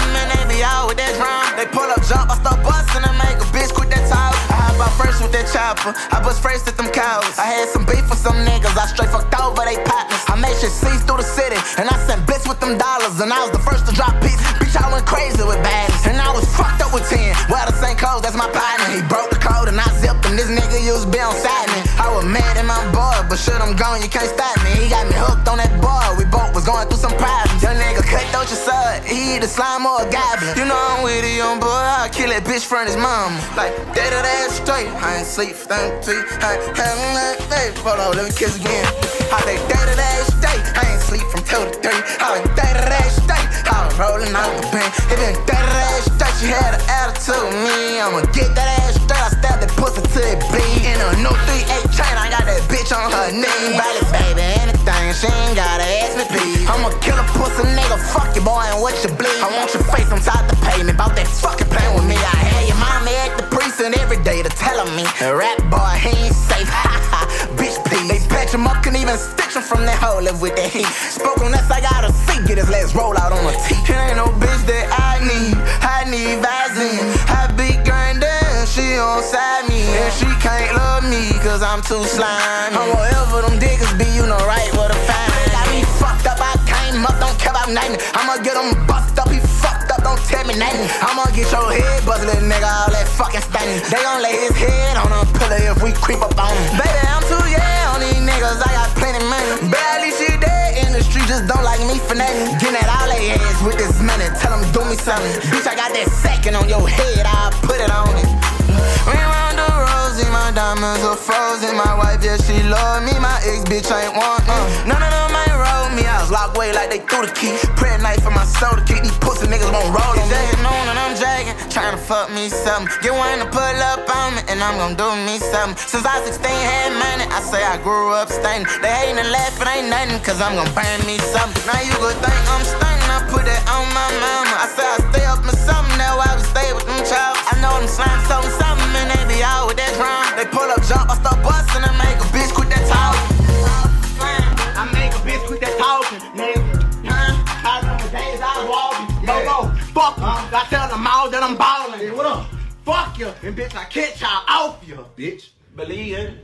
with that drum. They pull up, jump, I start busting and make a bitch quit that talk. I hop out first with that chopper, I bust first at them cows. I had some beef with some niggas, I straight fucked over they partners. I made shit cease through the city, and I sent bits with them dollars, and I was the first to drop beats. Bitch, I went crazy with baddies, and I was fucked up with 10. Wear the same clothes, that's my partner. He broke the code, and I zipped, and this nigga used to be on side. I was mad at my boy, but shit, I'm gone, you can't stop me. He got me hooked on that boy, we both was going through some problems. Son, he either slime or a goblin. You know I'm with a young boy, I'll kill that bitch from his mom. Like, of that straight, I ain't sleep them three. I ain't that day. Hold on, let me kiss again. I say, dead of that straight, I ain't sleep from two to three. I was dead of that straight, I was rolling out the. If it of that straight, she had an attitude me. I'ma get that ass straight, I stab that pussy till it bleed. In a new 3-8 chain, I got that bitch on her knee. Body, baby, anything, she ain't gotta ask me, please. I'ma kill a pussy nigga, fuck you, boy, and what you bleed. I want your face top the pavement, bout that fucking playing with me. I had your mama at the precinct every day to tell me, rap boy, he ain't safe, ha ha, bitch, please. Patch him up, can even stitch him from that hole live with that heat. Spoke on that, I gotta see, get his legs roll out on a T. It ain't no bitch that I need, I need Vaseline. I be grindin', she on side me, and she can't love me, cause I'm too slimy. I'm whatever them niggas be, you know right where to find. Got me fucked up, I came up, don't care about nothing. I'ma get him bust up, he fucked up, don't tell me nothing. I'ma get your head buzzed, little nigga, all that fucking stunning. They gon' lay his head on a pillow if we creep up on him. Baby, I'm too yeah niggas, I got plenty money. Barely shit dead in the street, just don't like me for nothing. Getting at all they heads with this money, tell them do me something. Bitch, I got that second on your head, I'll put it on it. We round the rosy, my diamonds are frozen. My wife, yeah, she love me. My ex bitch ain't want. None of them me. I was locked away like they threw the key. Praying night for my soul to keep these pussy niggas won't roll on me. Jagging on and I'm jagging, trying to fuck me something. Get one to pull up on me, and I'm gonna do me something. Since I was 16, had money, I say I grew up stunning. They hating and laughing, ain't nothing, cause I'm gonna burn me something. Now you gon' think I'm stunning, I put that on my mama. I say I stay up in something, now I would stay with them child. I know them slime something, something, and they be out with that drum. They pull up, jump, I start busting and make I tell them all that I'm ballin'. Hey, what up? Fuck you. And bitch, I catch y'all off you, bitch. Believe it.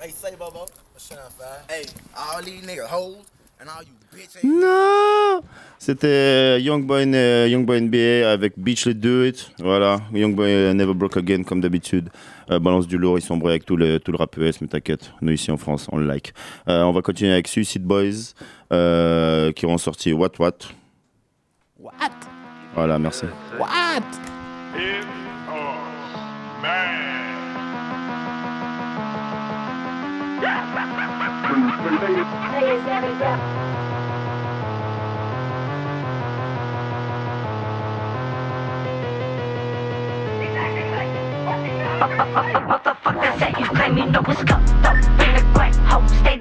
Hey, say, Bobo. Hey, all these niggas hoes and all you bitch Non C'était Youngboy euh, Youngboy NBA avec Beach Let Do It. Voilà, Youngboy euh, Never Broke Again comme d'habitude. Euh, balance du lourd, ils sont avec tout le, tout le rap ES, mais t'inquiète, nous ici en France, on le like. Euh, on va continuer avec Suicide Boys euh, qui ont sorti What What. What? Voilà, merci. What? You claim you know what's up, up in the great hoe, stay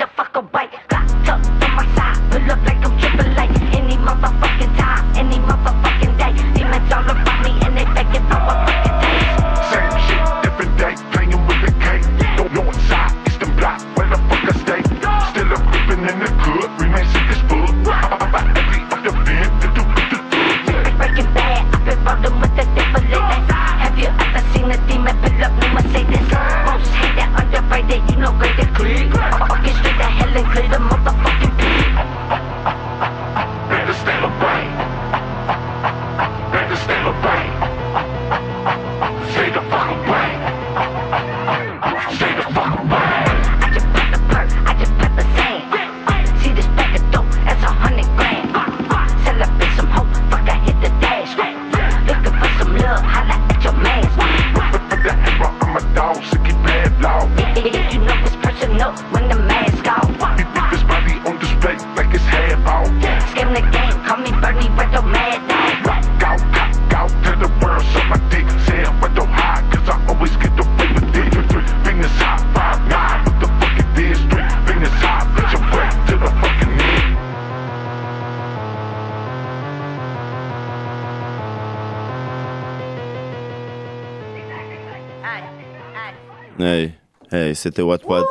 Hey, c'était What What.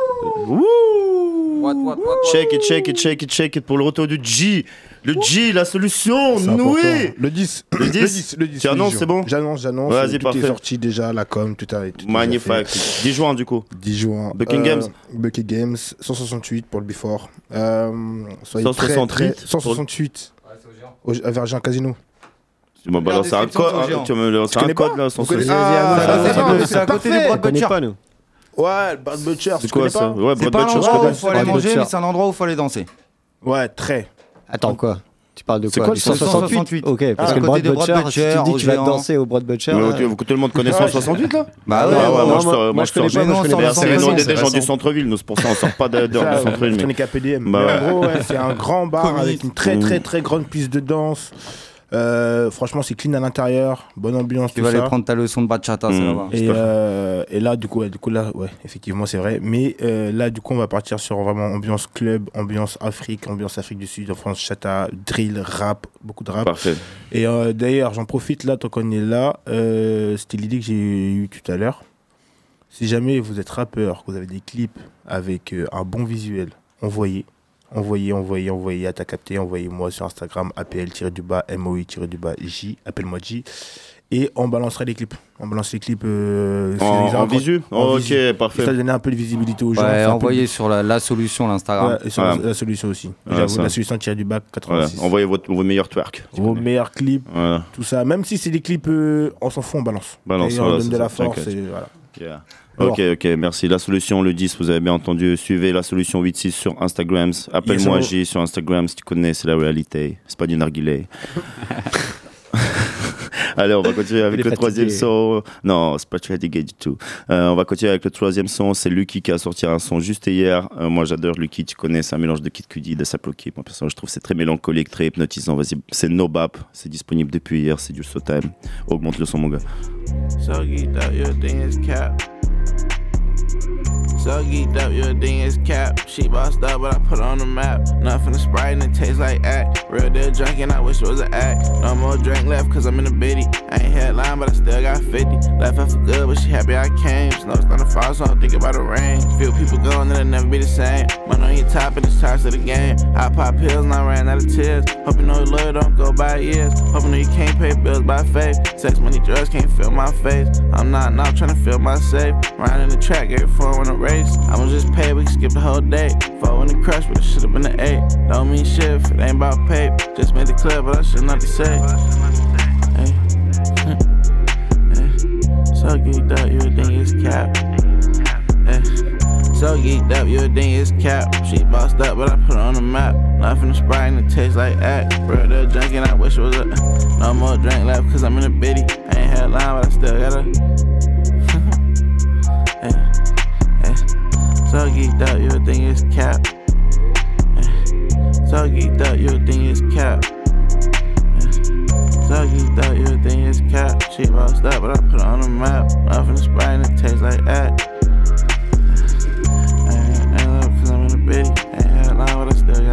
Wouh Shake it, shake it, shake it, shake it pour le retour du G. Le G, la solution, noué. important. Le 10. Le 10. Le 10. Tu annonces, c'est bon? J'annonce, j'annonce. Vas-y, tout parfait. est sorti déjà, la com, tout a tout Magnifique. déjà fait. 10 juin, du coup. 10 juin. Bucking Games Bucking Games, 168 pour le Before. Euh, soyez 168 très, très- 168. Au, à Virgin Casino. Tu m'as balancé un code, hein, tu m'as balancé Tu un code là, Vous sans connaissez- souci. Ah, c'est ça, à côté de- du Broad Butcher. Ouais, le Brad Butcher. C'est tu quoi connais ça pas Ouais, C'est Brad pas un Butcher, je endroit où connais. il faut aller Brad manger, Butcher. mais c'est un endroit où il faut aller danser. Ouais, très. Attends, quoi Tu parles de C'est quoi Du le 168 Ok, parce Ah, que le côté de Butcher, si tu dis que tu vas danser au Broad Butcher. Mais tu- Tout le monde connaît 168 là Bah ouais, ouais, ouais, moi, je moi- je connais pas, moi, je connais pas C'est les noms 168, des gens c'est du centre-ville, nous, c'est pour ça on sort pas d'heure de Ça, centre-ville. Je mais- connais KPDM. Bah Mais ouais. en gros, ouais, c'est un grand bar avec une très très Mm. très grande piste de danse. Euh, franchement, c'est clean à l'intérieur, bonne ambiance. Tu vas aller prendre ta leçon de bachata, c'est Mm. là-bas. Et, euh, et là, du coup, ouais, du coup, là, ouais, effectivement, c'est vrai. Mais euh, là, du coup, on va partir sur vraiment ambiance club, ambiance Afrique, ambiance Afrique du Sud, France, chata, drill, rap, beaucoup de rap. Parfait. Et euh, d'ailleurs, j'en profite là, tant qu'on est là, euh, c'était l'idée que j'ai eue tout à l'heure. Si jamais vous êtes rappeur, que vous avez des clips avec euh, un bon visuel, envoyez. Envoyez, envoyez, envoyez à ta capté, envoyez-moi sur Instagram, APL-du-bas, MOI-du-bas, J, appelle-moi J. Et on balancera les clips. On balance les clips. euh, En- sur les en visu En Ok, visu. parfait. Ça donner un peu de visibilité aux gens. Ouais, peu envoyez sur la, la solution, l'Instagram. Ouais, et sur Ouais. la, la solution aussi. La solution tirée du bac Voilà, 86. Envoyez votre- vos meilleurs twerks. Vos meilleurs clips, Voilà. tout ça. Même si c'est des clips, euh, on s'en fout, on balance. Balance, et on voilà, donne de la force. Et voilà. Yeah. Alors. Ok, ok, merci. La solution, le 10, vous avez bien entendu. Suivez la solution 86 sur Instagram. Appelle-moi J sur Instagram si tu connais, c'est la réalité. C'est pas du narguilé. Allez, on va continuer avec le troisième son. Non, c'est pas fatigué du tout. Euh, on va continuer avec le troisième son. C'est Lucky qui a sorti un son juste hier. Euh, moi, j'adore Lucky. Tu connais, c'est un mélange de Kid Cudi, de Saploki. Moi, personnellement, je trouve que c'est très mélancolique, très hypnotisant. Vas-y, c'est No Bap. C'est disponible depuis hier. C'est du so time. Augmente le son, mon gars. So geeked up, your thing is cap. So geeked up, your thing is cap. She bossed up, but I put on the map. Nothing to Sprite and it tastes like act. Real deal drunk and I wish it was an act. No more drink left cause I'm in a biddy. I ain't headline, but I still got 50. Left her for good, but she happy I came. Snow's starting to fall, so I'm thinking about the rain. Feel people going, it'll never be the same. Money on your top and it's charged to the game. I pop pills and I ran out of tears. Hope you know lawyer don't go by years. Hope you you can't pay bills by faith. Sex, money, drugs can't fill my face. I'm not now trying to fill my safe. Riding the track, every phone in a race. I'ma just pay, we can skip the whole day. Four in the crush, but it should've been an eight. Don't mean shit if it ain't about pay. Just made it clear, but I should not. Hey. Hey. So geeked up, you would think it's cap. So geeked up, you would think it's cap. She bossed up, but I put her on the map. Nothing to Sprite and it tastes like act. Real deal drinking, I wish it was a. No more drink left, cause I'm in a biddy. I ain't had a line, but I still. Hey. Hey. So geeked up, you think it's cap. So geeked up, you think it's cap. So geeked up, you think it's cap. She bossed up, but I put her on the map. Nothing Sprite and it tastes like. I ain't, ain't I'm in a biddy. I ain't had line, but I still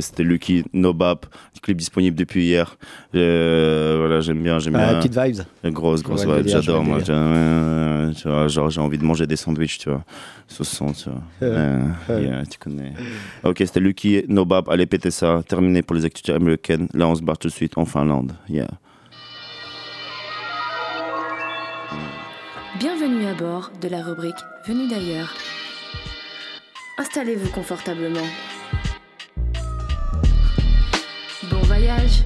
C'était Lucky, No Bap, clip disponible depuis hier. Euh, voilà, j'aime bien, j'aime Ah, bien. petite vibes. Grosse, grosse vibe, j'adore moi. tu vois, genre j'ai envie de manger des sandwichs, tu vois, ce son, tu vois. Euh, yeah, tu connais. Ok, c'était Lucky, No Bap, allez péter ça. Terminé pour les activités américaines. Là, on se barre tout de suite en Finlande. Yeah. Bienvenue à bord de la rubrique Venu d'ailleurs. Installez-vous confortablement. Voyage.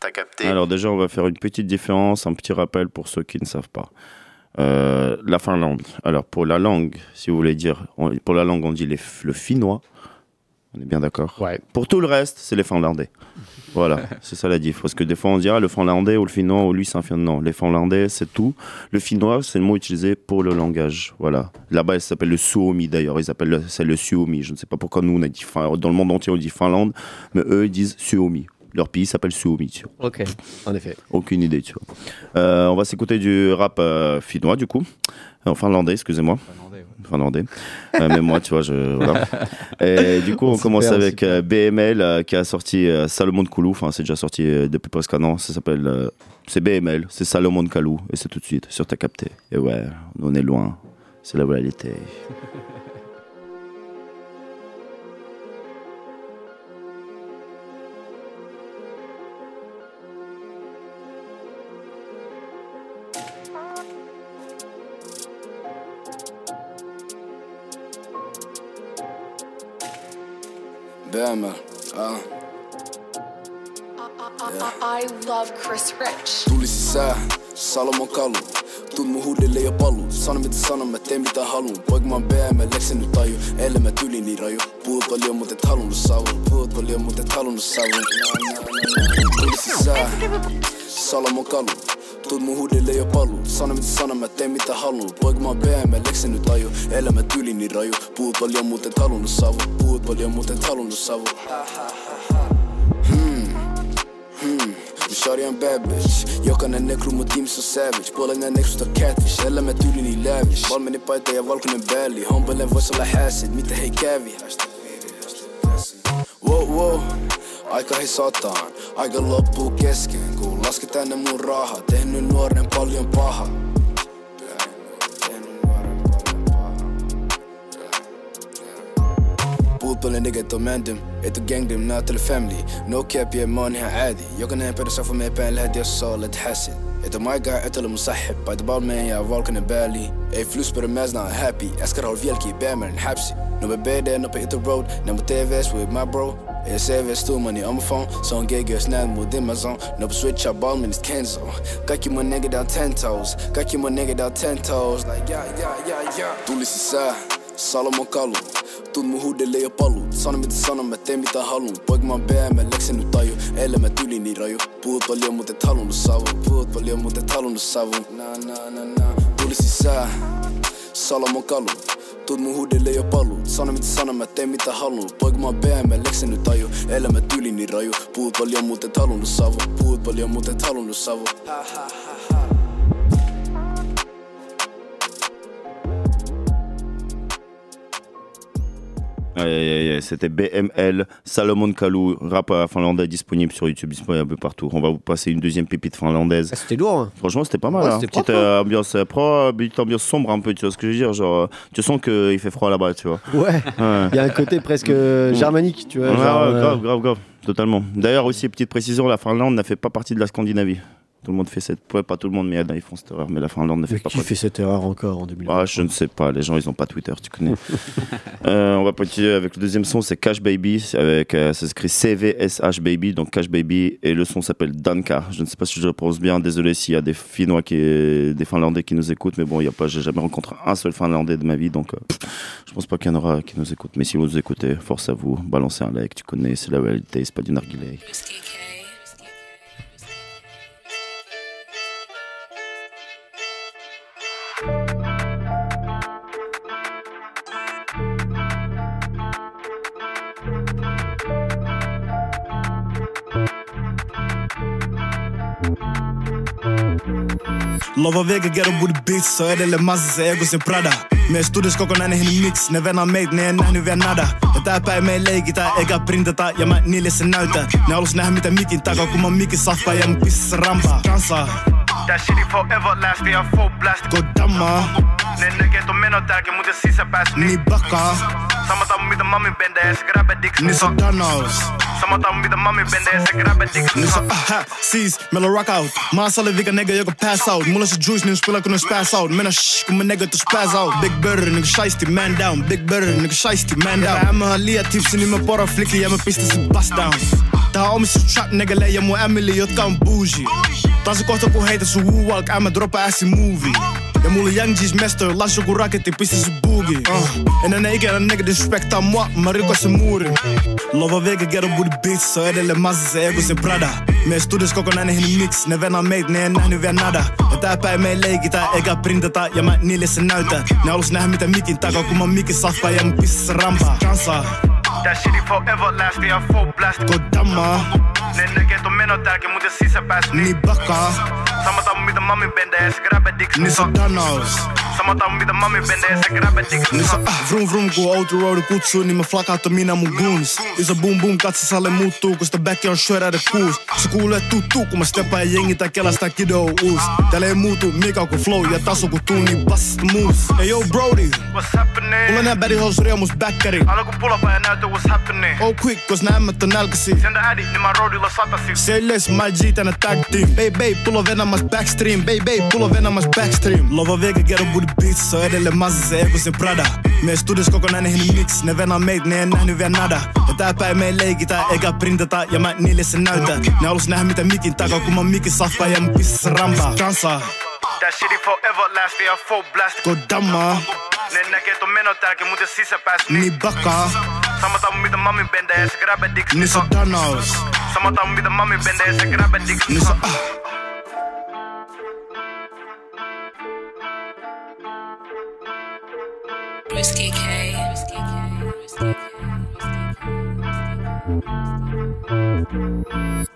t'as capté. Alors déjà, on va faire une petite différence, un petit rappel pour ceux qui ne savent pas. Euh, la Finlande. Alors pour la langue, si vous voulez dire, on- pour la langue, on dit les, le finnois. On est bien d'accord Pour tout le reste, c'est les Finlandais. Voilà, c'est ça la diff. Parce que des fois, on dira le finlandais ou le finnois ou lui, c'est un finnois. Non, les finlandais, c'est tout. Le finnois, c'est le mot utilisé pour le langage. Voilà. Là-bas, ça s'appelle le suomi d'ailleurs. Ils appellent le- c'est le suomi. Je ne sais pas pourquoi nous, on a dit fin- dans le monde entier, on dit Finlande, mais eux, ils disent suomi. Leur pays s'appelle suomi. Tu vois. Ok, en effet. Aucune idée, tu vois. Euh, on va s'écouter du rap euh, finnois, du coup. Euh, finlandais, excusez-moi. Finlandais. Euh, mais moi, tu vois, je. Voilà. Et du coup, on commence avec euh, BML euh, qui a sorti euh, Salomon Koulou. Enfin, c'est déjà sorti depuis presque un an. Ça s'appelle. c'est BML, c'est Salomon Kalou. Et c'est tout de suite sur ta capté. Et ouais, on est loin. C'est la réalité. BML, ah. I love Chris Rich. Tulisi sää, Salomon kalu. Tuut mun huudelle ja palu. Sano mitä sanon, mä teen mitä haluun. Poika mä oon BML, eksen nyt taju. Eilen mä tyli niin raju. Puhut paljon, mut et halunnut savun. Puhut paljon, mut et halunnut savun. Tulisi sää, Salomon kalu. Tuut mun huudelle ja palu. Sano mitä sanon, mä teen mitä haluun. Poika mä oon BML, eksen nyt taju. Eilen mä tyli niin raju. Puhut paljon, mut et halunnut savun. Puhut paljon, mut halunnut savun. Hmm. Hmm. Shawty on bad bitch Jokainen nekru mun tiimis on savage Puolinen nekrusta catfish Elämä tyyli niin lavish Valmeni paita ja valkoinen bälli Hompelen vois olla häsit, mitä hei kävi Wow wow Aika hi sataan, aika loppuu kesken Kun lasket tänne mun raha, tehnyt nuoren paljon paha بطل نيجا توماندم اتو جانجم نات الفاملي نو كاب يا مانها عادي يوكن هين بيرس اوف ما يبان لهدي الصالة تحسد اتو ماي جاي اتو المصحب بايد بال مان يا فولكن بالي اي فلوس بر مازنا هابي اسكر هول فيالكي بامر نحبسي نو ببيدا نو بي اتو رود نمو تيفيس ويب ماي برو Jeg ser vi er man i omfang. Så hun gik Sånn gig mod det, mot Dimazon. Når på switch av ballen min cancel Gør ikke mig nægge, der er ten toes. ikke mig nægge, der er ten toes. Like ja, yeah, yeah, yeah. Tuli sisään, Salomon kalu. Tuut mun huudelle ja paluu. Sano mitä sanon, mä teen mitä haluun. Poikimaan PM, mä leksen nyt taju. Eilen mä tyli niin raju. Puhut paljon, mut et halunnut savun. Puhut paljon, mut et halunnut savu Na na na na. Tuli sisään, Salomon kalu. Tuut mun huudelle ja palu Sano mitä sanon, mä teen mitä haluun. Poika mä oon leksen nyt taju Elämä tyli niin raju. Puhut paljon, mut et halunnut savun Puhut paljon, mut et halunnut savun Ha ha ha C'était BML, Salomon Kalou, rap euh, finlandais disponible sur YouTube, disponible un peu partout. On va vous passer une deuxième pépite finlandaise. C'était lourd. hein. Franchement, c'était pas mal. Ouais, hein. Petite propre, euh, ambiance euh, pro, petite ambiance sombre un peu, tu vois ce que je veux dire. Genre, euh, tu sens qu'il fait froid là-bas, tu vois. Ouais. Il y a un côté presque euh, germanique, tu vois. Ouais, genre, euh, grave, grave, grave, totalement. D'ailleurs, aussi, petite précision, la Finlande n'a fait pas partie de la Scandinavie. Tout le monde fait cette. ouais, pas tout le monde, mais ils font cette erreur. Mais la Finlande ne fait Mais pas qui fait cette erreur encore en 2020 Ah, je ne sais pas, les gens ils ont pas Twitter, tu connais. Euh, on va continuer avec le deuxième son, c'est Cash Baby, c'est avec, euh, ça s'écrit CVSH Baby, donc Cash Baby, et le son s'appelle Danka. Je ne sais pas si je le prononce bien, désolé s'il y a des Finnois, qui, des Finlandais qui nous écoutent, mais bon, il y a pas, j'ai jamais rencontré un seul Finlandais de ma vie, donc euh, je pense pas qu'il y en aura qui nous écoutent. Mais si vous nous écoutez, force à vous, balancez un like, tu connais, c'est la réalité, c'est pas du narguilé. Lova vega ghetto booty bitch Så edelleen massassa ego sen Prada. Mies tudis kokonainen mix Ne venaa meit, ne en nähnyt vielä nada. Ja tää päin me ei leikitä eikä printata Ja mä niille sen näytän. Ne halus nähdä mitä mikin takaa Kun mä mikin safka ja mä pississä rampaa. Kansaa That shit är foreverlast, vi har full blast. God damn Godamma Nej nöget och män och darken mot en sista bärs Ni backar Samma the med en mami bända, jag ska dick. dicks Some så Danos Samma dag med en mami bända, jag ska grabba dicks Ni så aha, sees, mellan rock out. Maas alle weken nigga, jag kan pass out. Mulla så juice, ni spelar kunna spass out. Mena shh, my nigga to spass out. Big burger, nigga shiesty, man down. Big burger, nigga shiesty, man down. Jag är med Halia, tipsen i min bara I'm a pistols i bust down. Tää on omistus trap niggalle ja mun Emily, jotka on bougie. Taas kohta kun heitä sun woo-walk, ämmä droppa ässi movie. Ja mulla Young G's mesto, las joku raketti, pistä se boogie. Uh. En enää ikinä nigga disrespectaa mua, mä rikon se muurin. Lova vega ghetto booty bitch, so edelleen massa se ego se Prada. Meidän studios kokonainen hin mix, ne venaa meitä, ne ei nähnyt vielä nada. Ja tää päin me ei leikitä, eikä printata, ja mä niille se näytän. Ne halus nähdä mitä mikin takaa, kun mä mikin safkaa ja mä pistä se rampaa. Kansaa. That shit forever last, vi har full blast. Godamma Nej nigga, de menar där, jag måste sisa pass Ni backa Samma dag med min mami bända, jag ska grabba dick. Ni sa Danos Samma dag med min mami bända, jag ska grabba dick. Ni sa ah, vroom vroom, go out the road, kutsu Ni med flaka att mina muguns. Isa boom boom, katsa sale muuttuu Kun sitä backia on syödä kuus Se kuulee tuttuu, kun mä steppaan jengi tää kelaa sitä kidoo uus Täällä mutu, muutu mikä kuin flow ja taso kun tuu ni bassista moves. Hey yo Brody. What's happening? Mulla nää bad hoes riemus backkeri Aina kun pulapa ja näytä what's happening. Oh quick, kos nää ämmät on nälkäsi. Senda ädi, niin mä roadilla satasi. Say less, my G tänä tag team. Bay bay, pull venamas backstream. Bay bay, pull venamas backstream. Lova vega ghetto booty bitch, so edelleen massa se ego se Prada. Meidän studios kokonainen hin mix, ne venaa meitä, ne ei nähnyt vielä nada. Ja tää päin me ei leikitä, eikä printata, ja mä niille se näytän. Ne halus nähdä mitä mikin takaa, kun mä mikin safkaa ja mä pistä se rampaa. Kansaa, Tää shit forever last, ja full blast. godamma, Ne näkee ton meno täälläkin, mut jos sisäpääs niin bakaa. Samatama mit de mami ben, de ze grabben dik. Nissa Danaus. Samatama mit de mami ben, de ze grabben dik. Nissa ah. Risky K. Risky K. Risky K. Risky K. Risky K.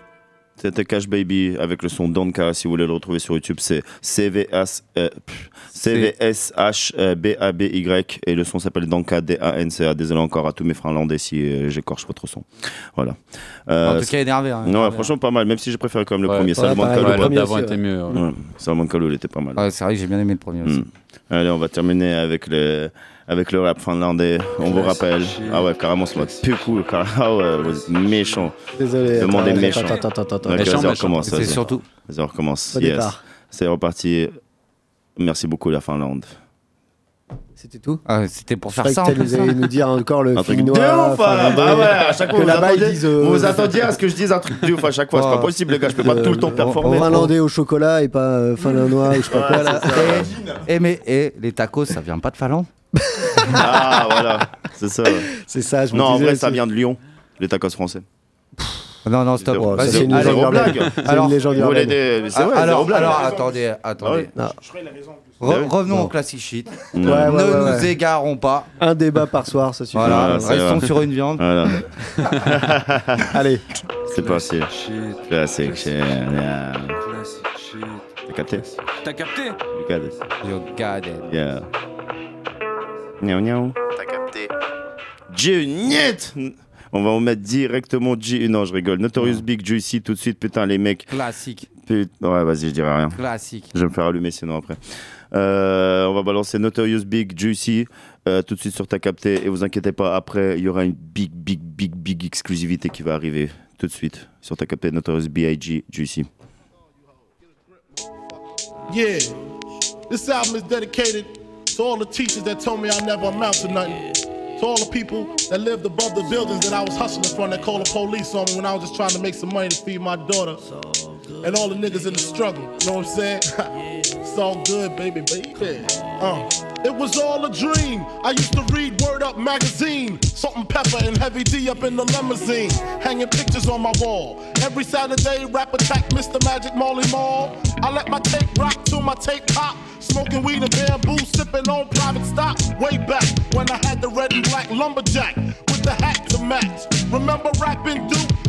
C'était Cash Baby avec le son Donka. Si vous voulez le retrouver sur YouTube, c'est CVS, euh, CVSHBABY et le son s'appelle Donka D-A-N-C-A. Désolé encore à tous mes finlandais si euh, j'écorche votre son. Voilà. Euh, En tout cas, énervé, hein, non, franchement, pas mal. Même si j'ai préféré quand même le Ouais. premier. Salman Kalou. d'avant était mieux, Salman Kalou, il était pas mal. C'est vrai que j'ai bien aimé le premier aussi. Mm. Allez, on va terminer avec le, avec le rap finlandais. On vous rappelle. Ah ouais, carrément, c'est mode plus cool. car- Ah ouais, vous êtes méchant. Désolé, Le monde attends, est méchant. attends, attends, attends, Méchant, méchant. recommence. C'est surtout- Vas-y, on recommence. Au Yes. C'est reparti. Merci beaucoup, la Finlande. C'était tout Ah, C'était pour faire ça. plus, nous hein. allez nous dire encore le Un truc de noir. ouf, hein. Bah ouais, à chaque fois, vous attendiez, disent. euh, vous vous attendiez à ce que je dise un truc de ouf à chaque fois. C'est pas possible, les gars. Je peux pas tout le temps performer. Finlandais au chocolat et pas euh, finlandois ou je sais pas quoi là. Et, Eh, mais et, les tacos, ça vient pas de Finlande Ah, voilà. C'est ça. C'est ça, je me Non, en disais vrai, ça vient de Lyon. Les tacos français. Non, non, stop. Zéro- Vas-y, zéro- allez. zéro blague. C'est une légende vous voulez urbaine. des- mais c'est vrai, alors, zéro blague. alors, attendez, attendez. Non. Re- Ah oui revenons Non. au classic shit. Ouais, ne ouais, ouais, nous ouais. égarons pas. Un débat par soir, ça suffit. Voilà, Voilà, c'est restons vrai. sur une viande. Voilà. Allez. C'est parti. Classic shit. Yeah. T'as capté T'as capté You got it. You got it. Yeah. Miaou, miaou. T'as capté. Niet On va en mettre directement G. Non, je rigole. Notorious Big Juicy tout de suite. Putain, les mecs. Classique. Put- Ouais, vas-y, je dirai rien. Classique. Je vais me faire allumer sinon après. Euh, on va balancer Notorious Big Juicy euh, tout de suite sur ta capté. Et vous inquiétez pas, après, il y aura une big, big, big, big exclusivité qui va arriver tout de suite sur ta capté Notorious B.I.G. Juicy. Yeah, this album is dedicated to all the teachers that told me I never amount to nothing. To all the people that lived above the buildings that I was hustling from that called the police on me when I was just trying to make some money to feed my daughter. And all the niggas in the struggle, you know what I'm saying? it's all good, baby, baby. Uh, it was all a dream. I used to read Word Up magazine, Salt and Pepper and Heavy D up in the limousine, hanging pictures on my wall. Every Saturday, rap attack Mr. Magic Molly Mall. I let my tape rock till my tape pop. Smoking weed and bamboo, sipping on private stock. Way back when I had the red and black lumberjack with the hat to match. Remember rapping Duke?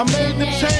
I made the change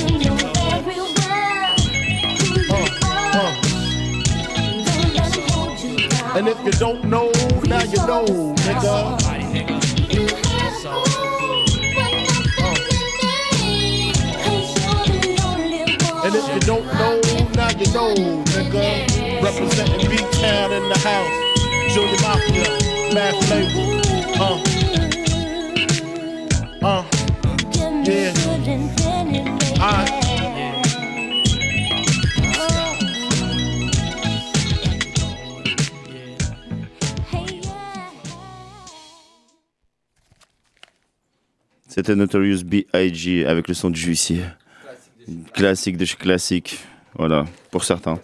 And if you don't know, now you know, nigga. And if you don't know, now you know, nigga. Representing B-Town in the house. Junior Mafia, Mad Flavor. Uh. Uh. C'était Notorious B.I.G. avec le son de huissier. Classique de chez classique. Voilà, pour certains.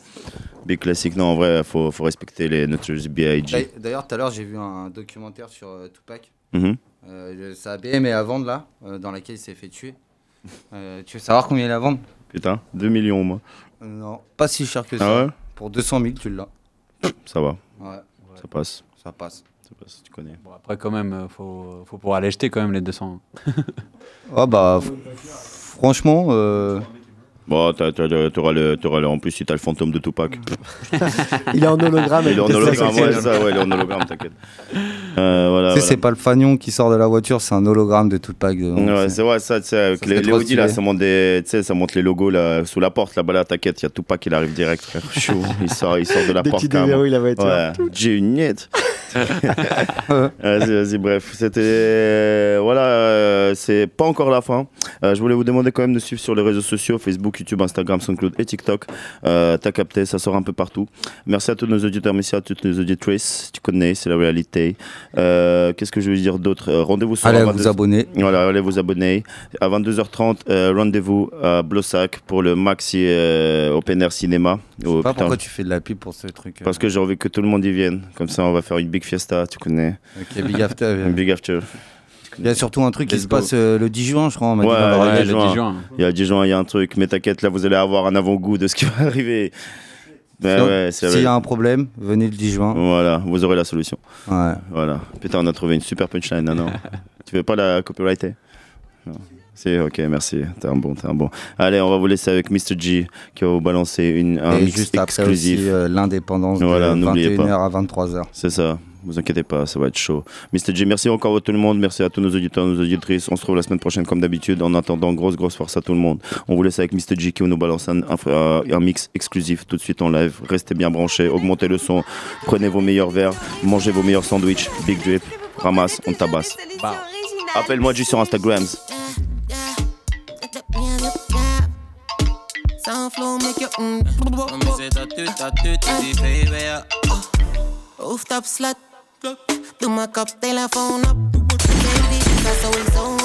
Big classique, non, en vrai, faut, faut respecter les Notorious B.I.G. D'ailleurs- tout à l'heure, j'ai vu un documentaire sur euh, Tupac. Mhm. Euh, sa BM est à vendre là, euh, dans laquelle il s'est fait tuer. Euh, tu veux savoir combien il est à vendre Putain, 2 millions, moi. Euh, Non, pas si cher que Ah ça. ouais? Pour 200 000, tu l'as. Ça va. Ouais. Ça passe. Ça passe. Tu connais. Bon, après, quand même, euh, faut, faut pouvoir aller acheter quand même les 200. Ah bah, franchement. euh, Bon, t'as- t'as- t'auras le, t'auras le, en plus, si t'as le fantôme de Tupac. Il est en hologramme Il est en hologramme, ouais, ça, ouais, il est en hologramme, t'inquiète. Euh, voilà, tu sais, voilà. c'est pas le fagnon qui sort de la voiture, c'est un hologramme de Tupac. dedans, Ouais, c'est- c'est vrai, ça, tu sais, les, les Audi, là, ça monte, des, tu sais, ça monte les logos là, sous la porte, là-bas, là, t'inquiète, il y a Tupac, il arrive direct, frère. Chaud, il sort, il sort de la Dès porte. qu'il carrément. déverrouille la voiture. Ouais, Juniette. vas-y, vas-y, bref. C'était. euh, Voilà, euh, c'est pas encore la fin. Euh, je voulais vous demander quand même de suivre sur les réseaux sociaux Facebook, YouTube, Instagram, SoundCloud et TikTok. Euh, T'as capté, ça sort un peu partout. Merci à tous nos auditeurs, merci à toutes nos auditrices. Tu connais, c'est la réalité. Euh, Qu'est-ce que je veux dire d'autre? Euh, Rendez-vous sur Allez vous 22 abonner. Voilà, allez vous abonner. À 22h30, euh, rendez-vous à Blossac pour le Maxi Open Air Cinéma. Je Oh, pas putain. pourquoi tu fais de la pub pour ce truc. Parce que j'ai envie que tout le monde y vienne. Comme ça, on va faire une big fiesta, tu connais. Ok, big after. Big after. Il y a surtout un truc qui se go. passe euh, le 10 juin, je crois. On m'a dit Ouais, dans il y a l'oreille. 10 juin. Il y a 10 juin, il y a un truc. Mais t'inquiète, là, vous allez avoir un avant-goût de ce qui va arriver. Ben Sinon, ouais, c'est S'il y a un problème, venez le 10 juin. Voilà, vous aurez la solution. Ouais. Voilà. Putain, on a trouvé une super punchline, non, non. tu veux pas la copyrighter? Non. C'est ok, merci. T'es un bon, t'es un bon. Allez, on va vous laisser avec Mr. G qui va vous balancer une, un Et mix juste après exclusif. aussi, euh, l'indépendance Voilà, de n'oubliez 21h pas. à 23h. C'est ça. Vous inquiétez pas, ça va être chaud. Mr. J, merci encore à tout le monde. Merci à tous nos auditeurs, nos auditrices. On se retrouve la semaine prochaine comme d'habitude. En attendant, grosse, grosse force à tout le monde. On vous laisse avec Mr. J qui va nous balance un, un- un mix exclusif tout de suite en live. Restez bien branchés, augmentez le son, prenez vos meilleurs verres, mangez vos meilleurs sandwichs. Big drip, ramasse, on tabasse. Appelle-moi J sur Instagram. Flow, make you mm. Baby, op slut. Doe mijn koptelefoon op. Baby, ik ga sowieso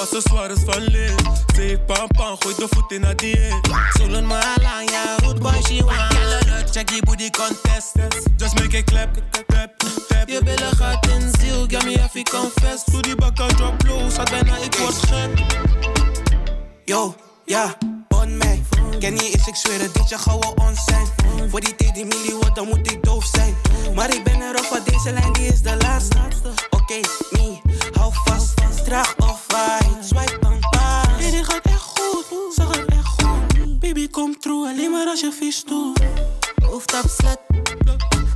accessoires van leer. Ze heeft pan pan, gooi de voet in haar dieet. Zullen me alang, ja, root boy, she want. Check die booty contest. Just make it clap, clap, clap. Je billen gaat in ziel, get me if ik confess. Doe die bak aan drop low, zat bijna ik word gek. Yo, ja, on mij. Ken niet eens, ik zweer het, dit je gouden ons zijn. Voor die TD milli wordt, dan moet ik doof zijn. Maar ik ben erop, want deze lijn die is de laatste. Oké, me, hou vast. Draag of waai, swipe dan pas. Nee, dit gaat echt goed, ze gaat echt goed. Baby, kom true, alleen maar als je vies doet. Hoofd op slut.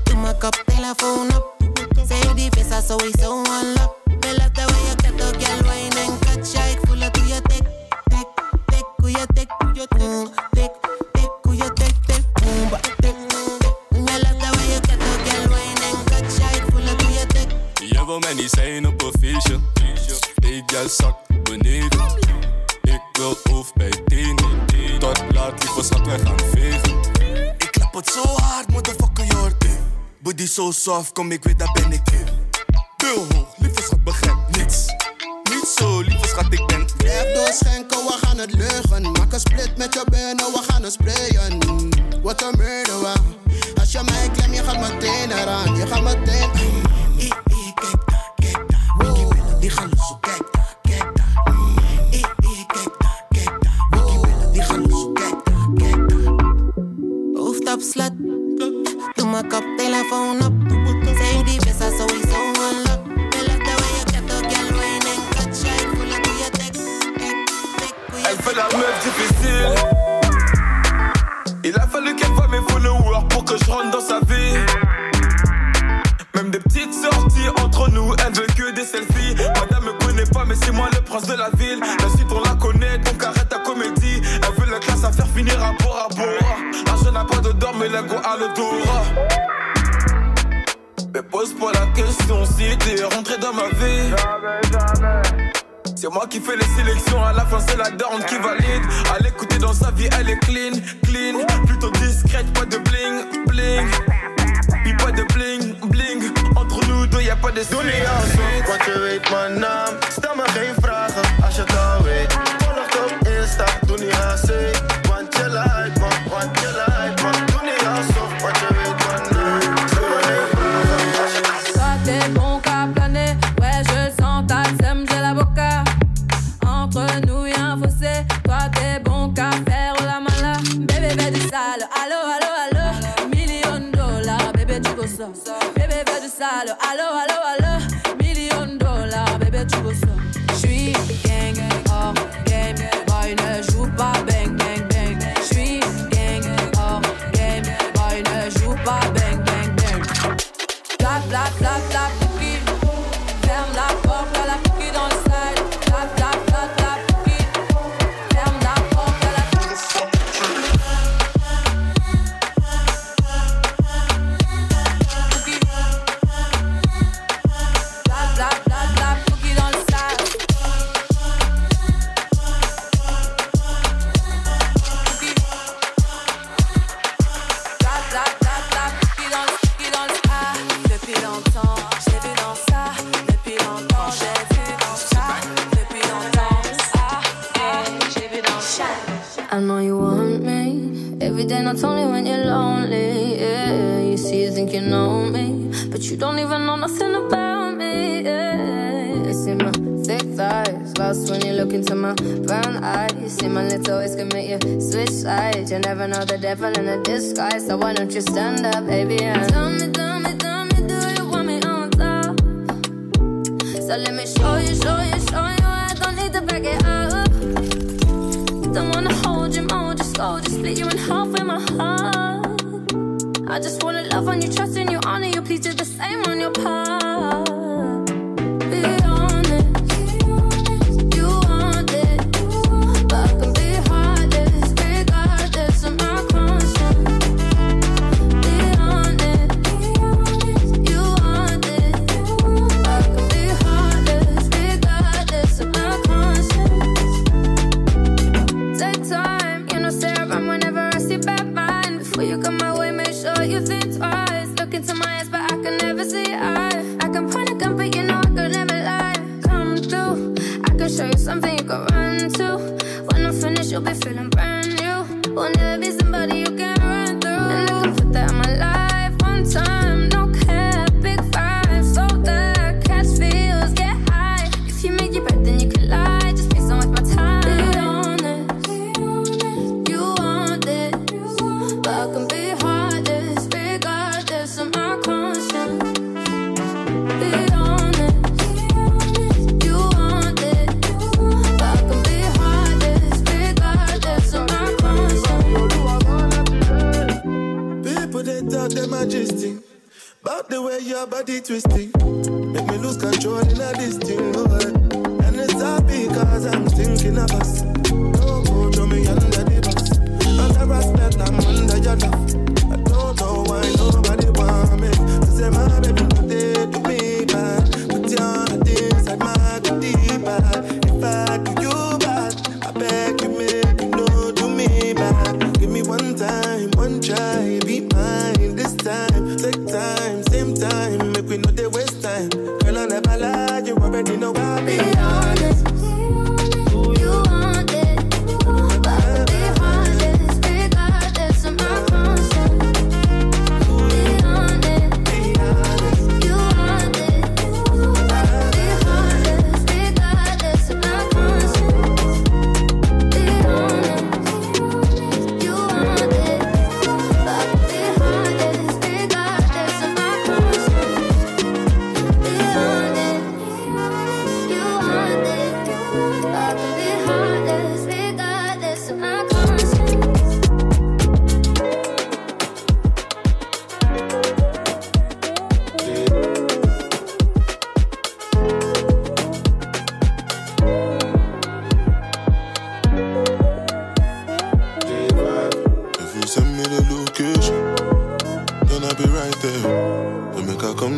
Doe mijn koptelefoon op. Zeg die vis, dat sowieso unlock. Me love the way you get the girl wine je wil mij niet zijn op een feestje, ik jij zak beneden. Ik wil hoofd bij tien, tot laat ik was wij gaan vegen. Ik klap het zo hard, motherfucker, je hoort Body so soft, kom ik weer, daar ben ik in. Deel hoog, lieve begrijpt begrijp niets. Niet zo, lieve schat, ik ben. Blijf doorschenken, we gaan het leugen. Maak een split met je benen, we gaan het sprayen. What a murder, wow. Als je mij klem, je gaat meteen eraan. Je gaat meteen. Eh, eh, kijk daar, kijk daar. Wiki willen, die gaan lossen, kijk daar, kijk daar. Eh, eh, kijk daar, kijk daar. Wiki willen, die gaan lossen, kijk daar, kijk daar. Hoofd op slut. Doe mijn koptelefoon op. fait la meuf difficile. Il a fallu qu'elle voie mes followers pour que je rentre dans sa vie. Même des petites sorties entre nous, elle veut que des selfies. Madame me connaît pas, mais c'est moi le prince de la ville. La suite on la connaît, donc arrête ta comédie. Elle veut la classe à faire finir à Bora Bora. L'argent n'a pas d'odeur, mais l'ego a l'odorat. Mais pose pas la question si t'es rentré dans ma vie. C'est moi qui fais les sélections, à la fin c'est la daronne qui valide. À l'écouter dans sa vie, elle est clean, clean. Plutôt discrète, pas de bling, bling. Puis pas de bling, bling. Entre nous deux, y'a pas de Doe niet aan zoek, want je weet mijn naam. Stel me geen vragen als je het al weet. Volg op Insta, doe niet aan zeep. Fais du sale,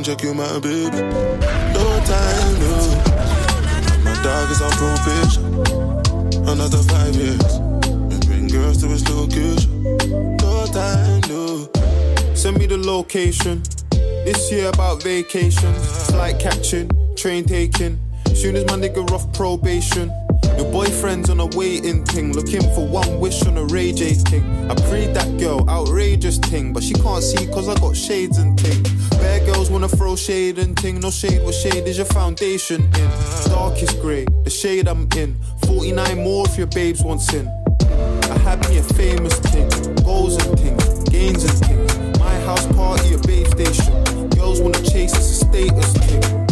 check you, my baby. No time, no. My dog is on probation. Another five years. And bring girls to his location. No time, no. Send me the location. This year about vacation. Flight catching, train taking. Soon as my nigga off probation. Your boyfriend's on a waiting thing, looking for one wish on a Ray J thing. I prayed that girl, outrageous thing, but she can't see cause I got shades and thing girls wanna throw shade and ting, no shade. What shade is your foundation in? Darkest grey, the shade I'm in. 49 more if your babes want sin. I had me a famous ting, goals and ting, gains and ting. My house party, a babe station. Girls wanna chase, it's a status thing.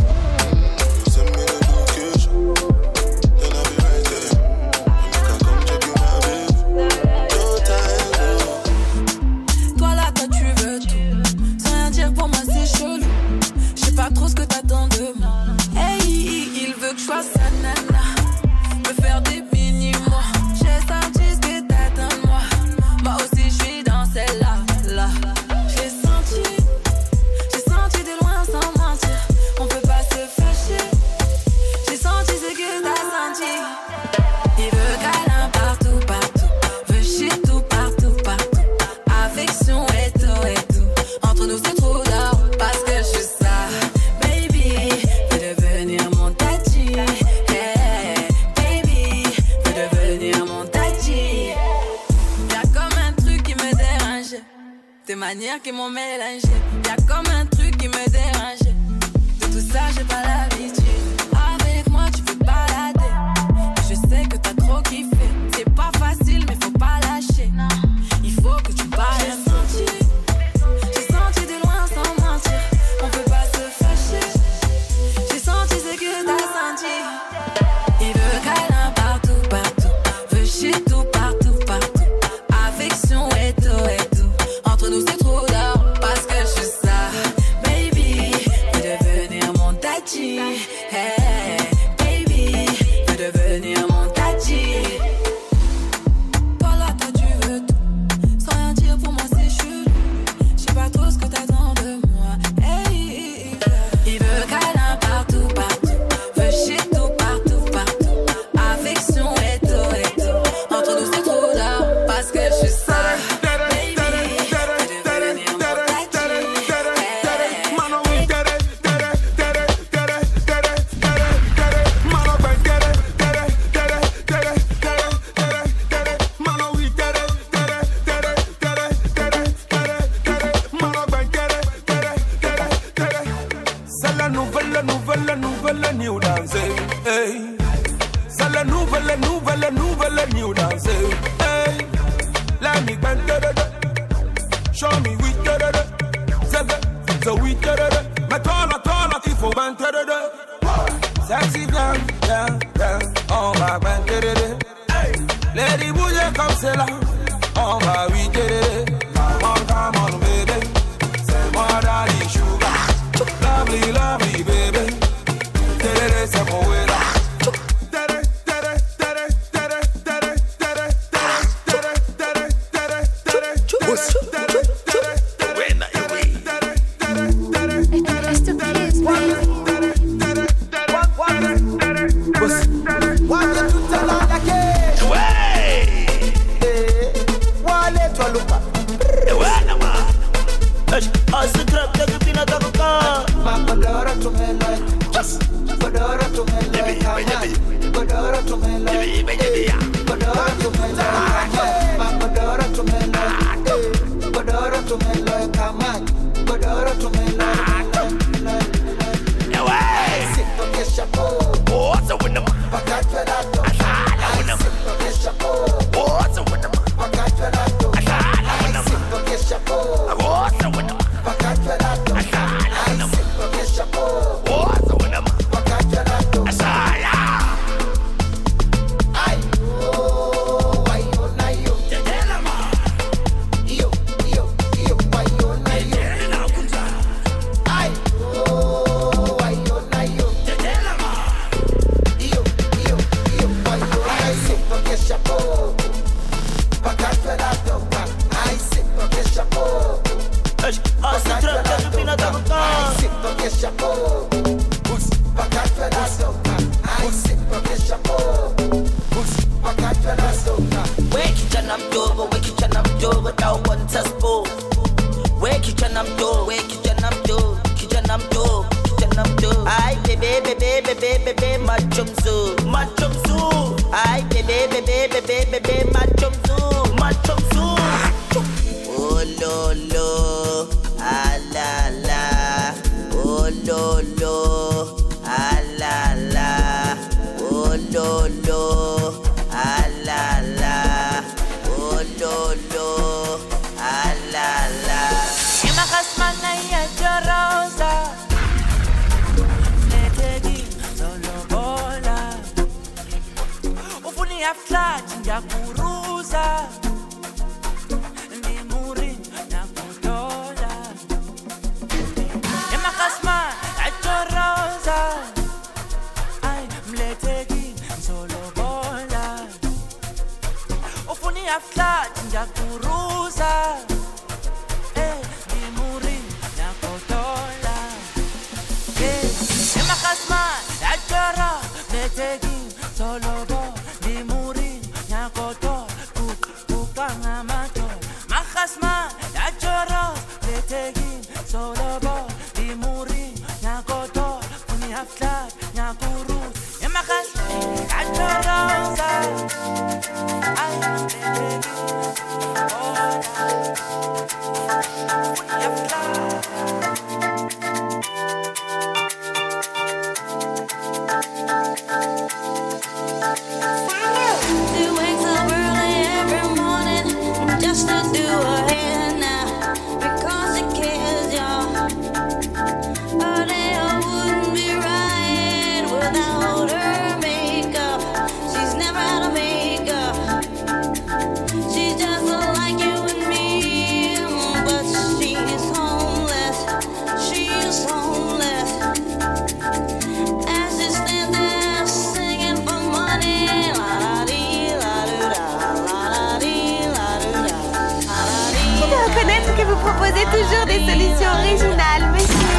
Vous proposez toujours des solutions originales, monsieur.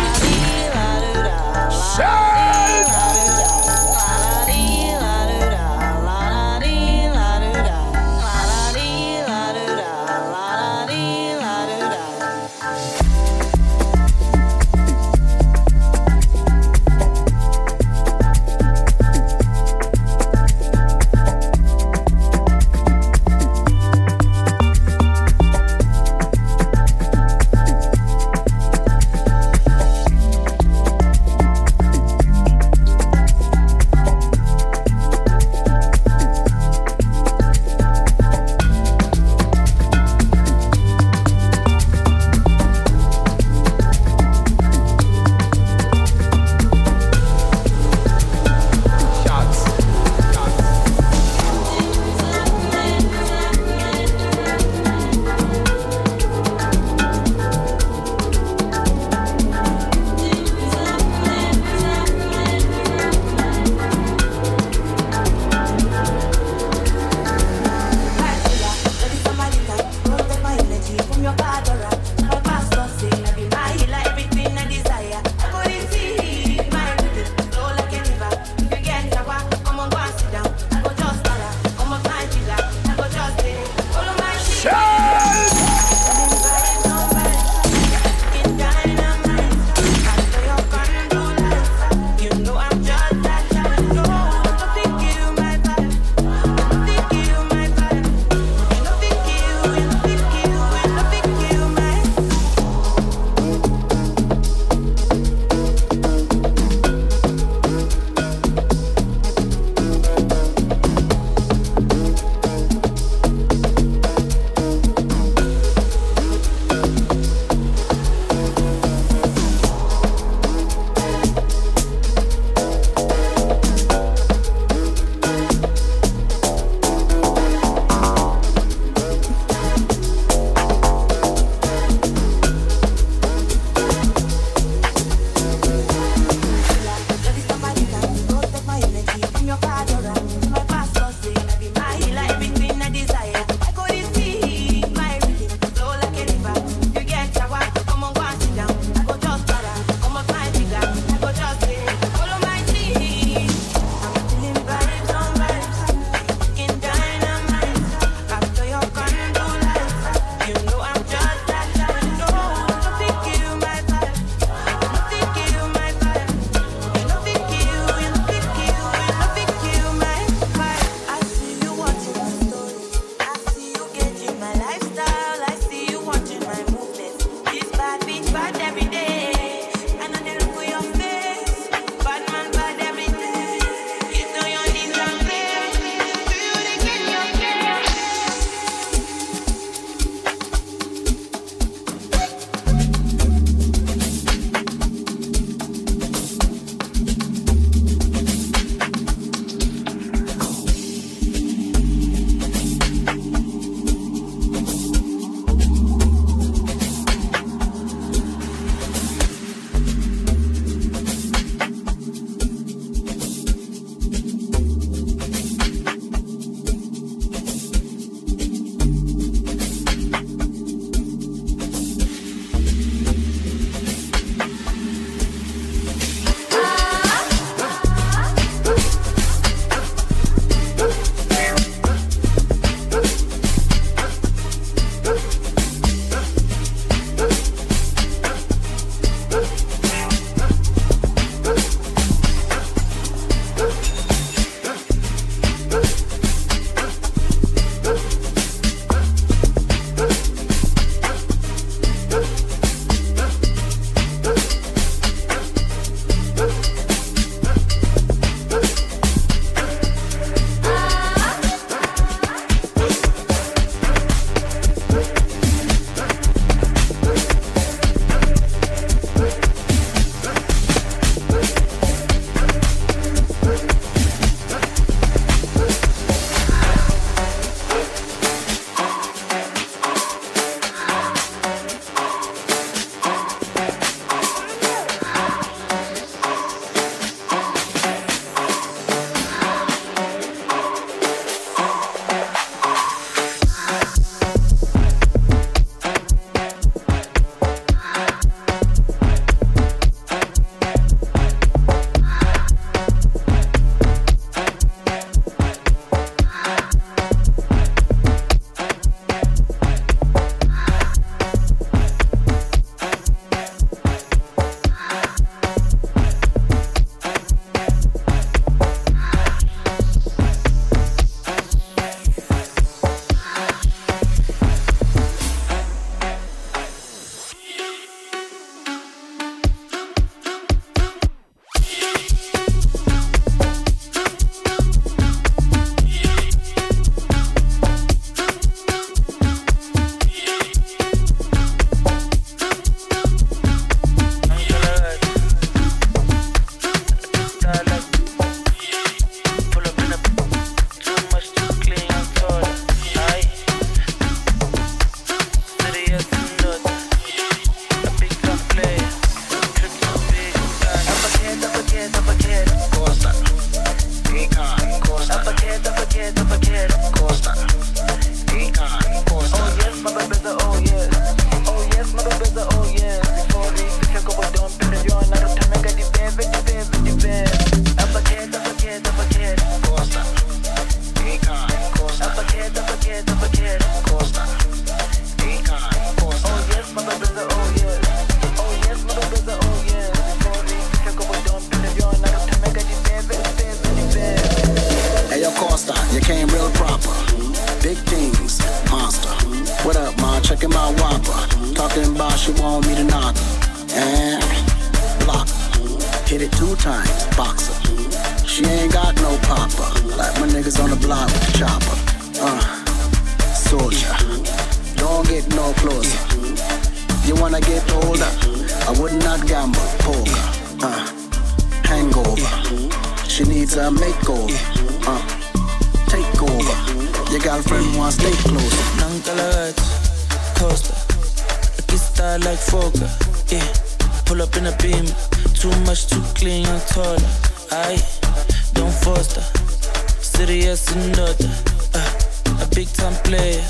Time player.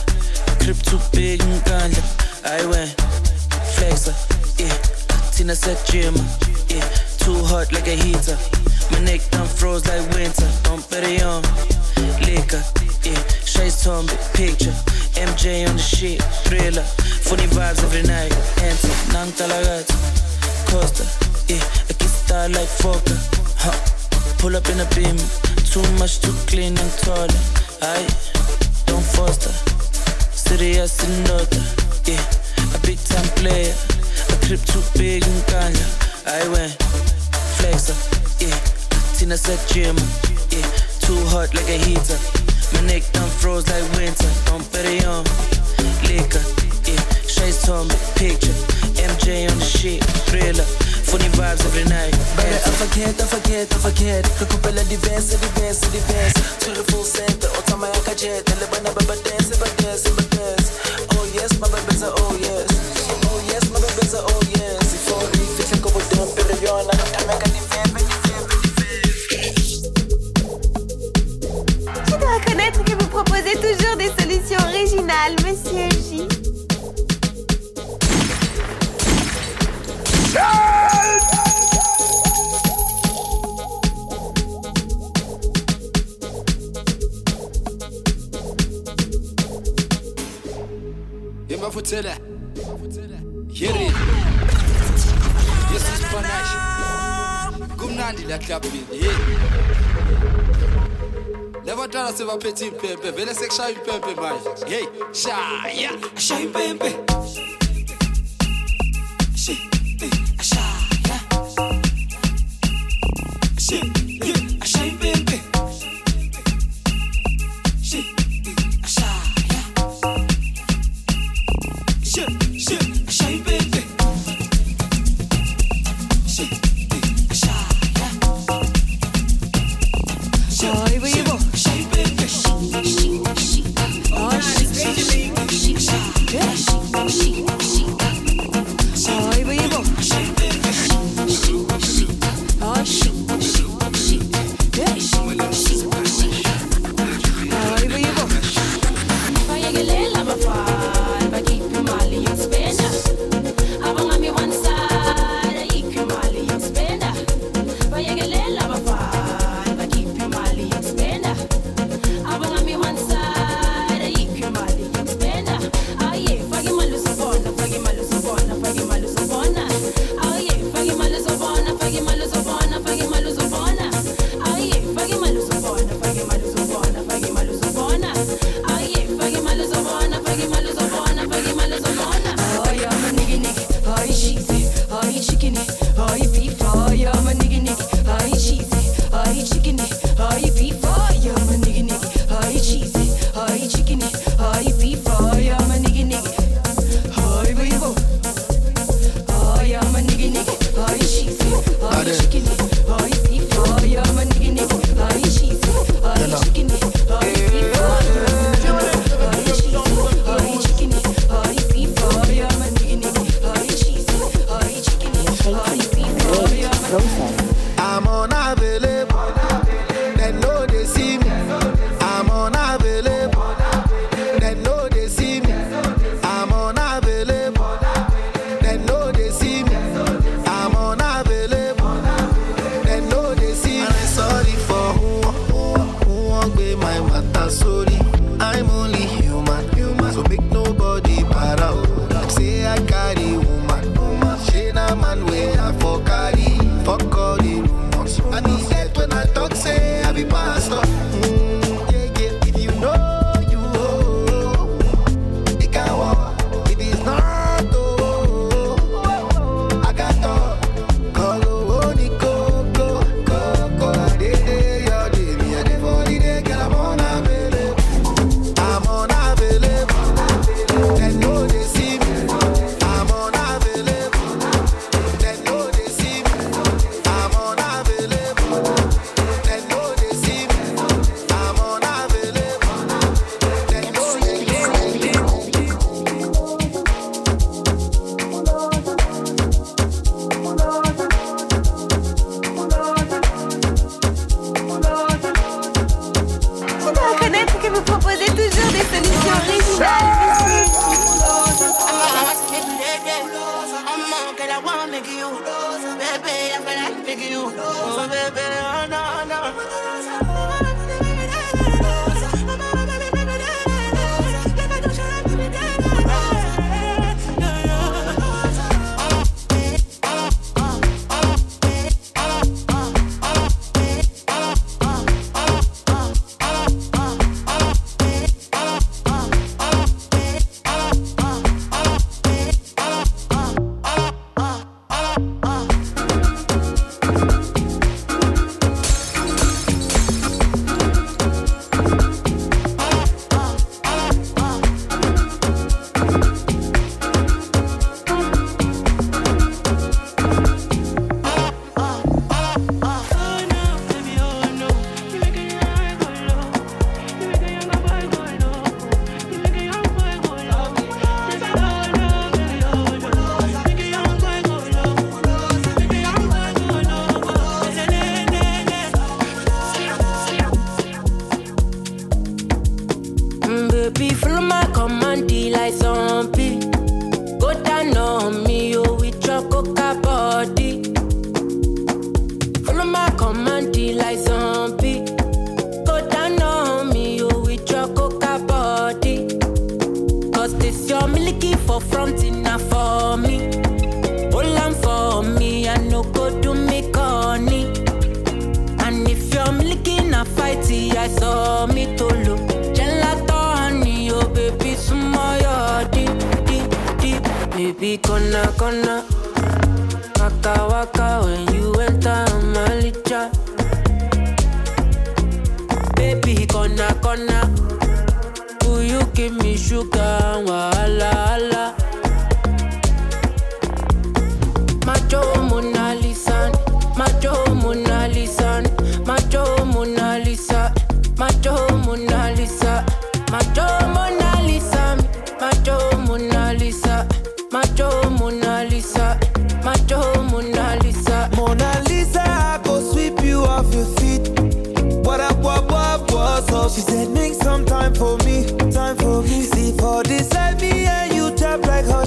Crib too big and ganja. I went flexer. Yeah, Tina said gym. Yeah, too hot like a heater. My neck done froze like winter. Don't bet it on liquor. Yeah, Shay's Tom, big picture. MJ on the shit, thriller. Funny vibes every night. Enter, nang talagat. Costa, yeah, aquí está like Foka. Huh. Pull up in a beam. Too much, too clean and taller. Aye, don't foster. Serious daughter. Yeah, a big time player. A crib too big and ganja. I went flexer. Yeah, Tina said gym. Yeah, too hot like a heater. My neck done froze like winter. Don't bet it on liquor. Yeah, Shay's Tom, big picture. MJ on the shit, thriller. Funny vibes every night. Baby, I forget, I forget, I forget. Recupera diverse, diverse, diverse. To the full center, otama ya kajet. Elebana baba dance, baba dance, baba dance. Oh yes, my baby's a oh yes. Oh yes, my baby's a oh yes. Before we fit like over down, pero yo na otama ya diverse, Je dois reconnaître que vous proposez toujours des solutions originales, monsieur J. Yemafutela. Yeri. Yes is Panache. Kumnandi la clubbing. Hey. Levantala sebaphethe impempe vele sekushaya impempe manje. Hey, shaya. Shaya impempe. Shit.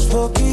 spoken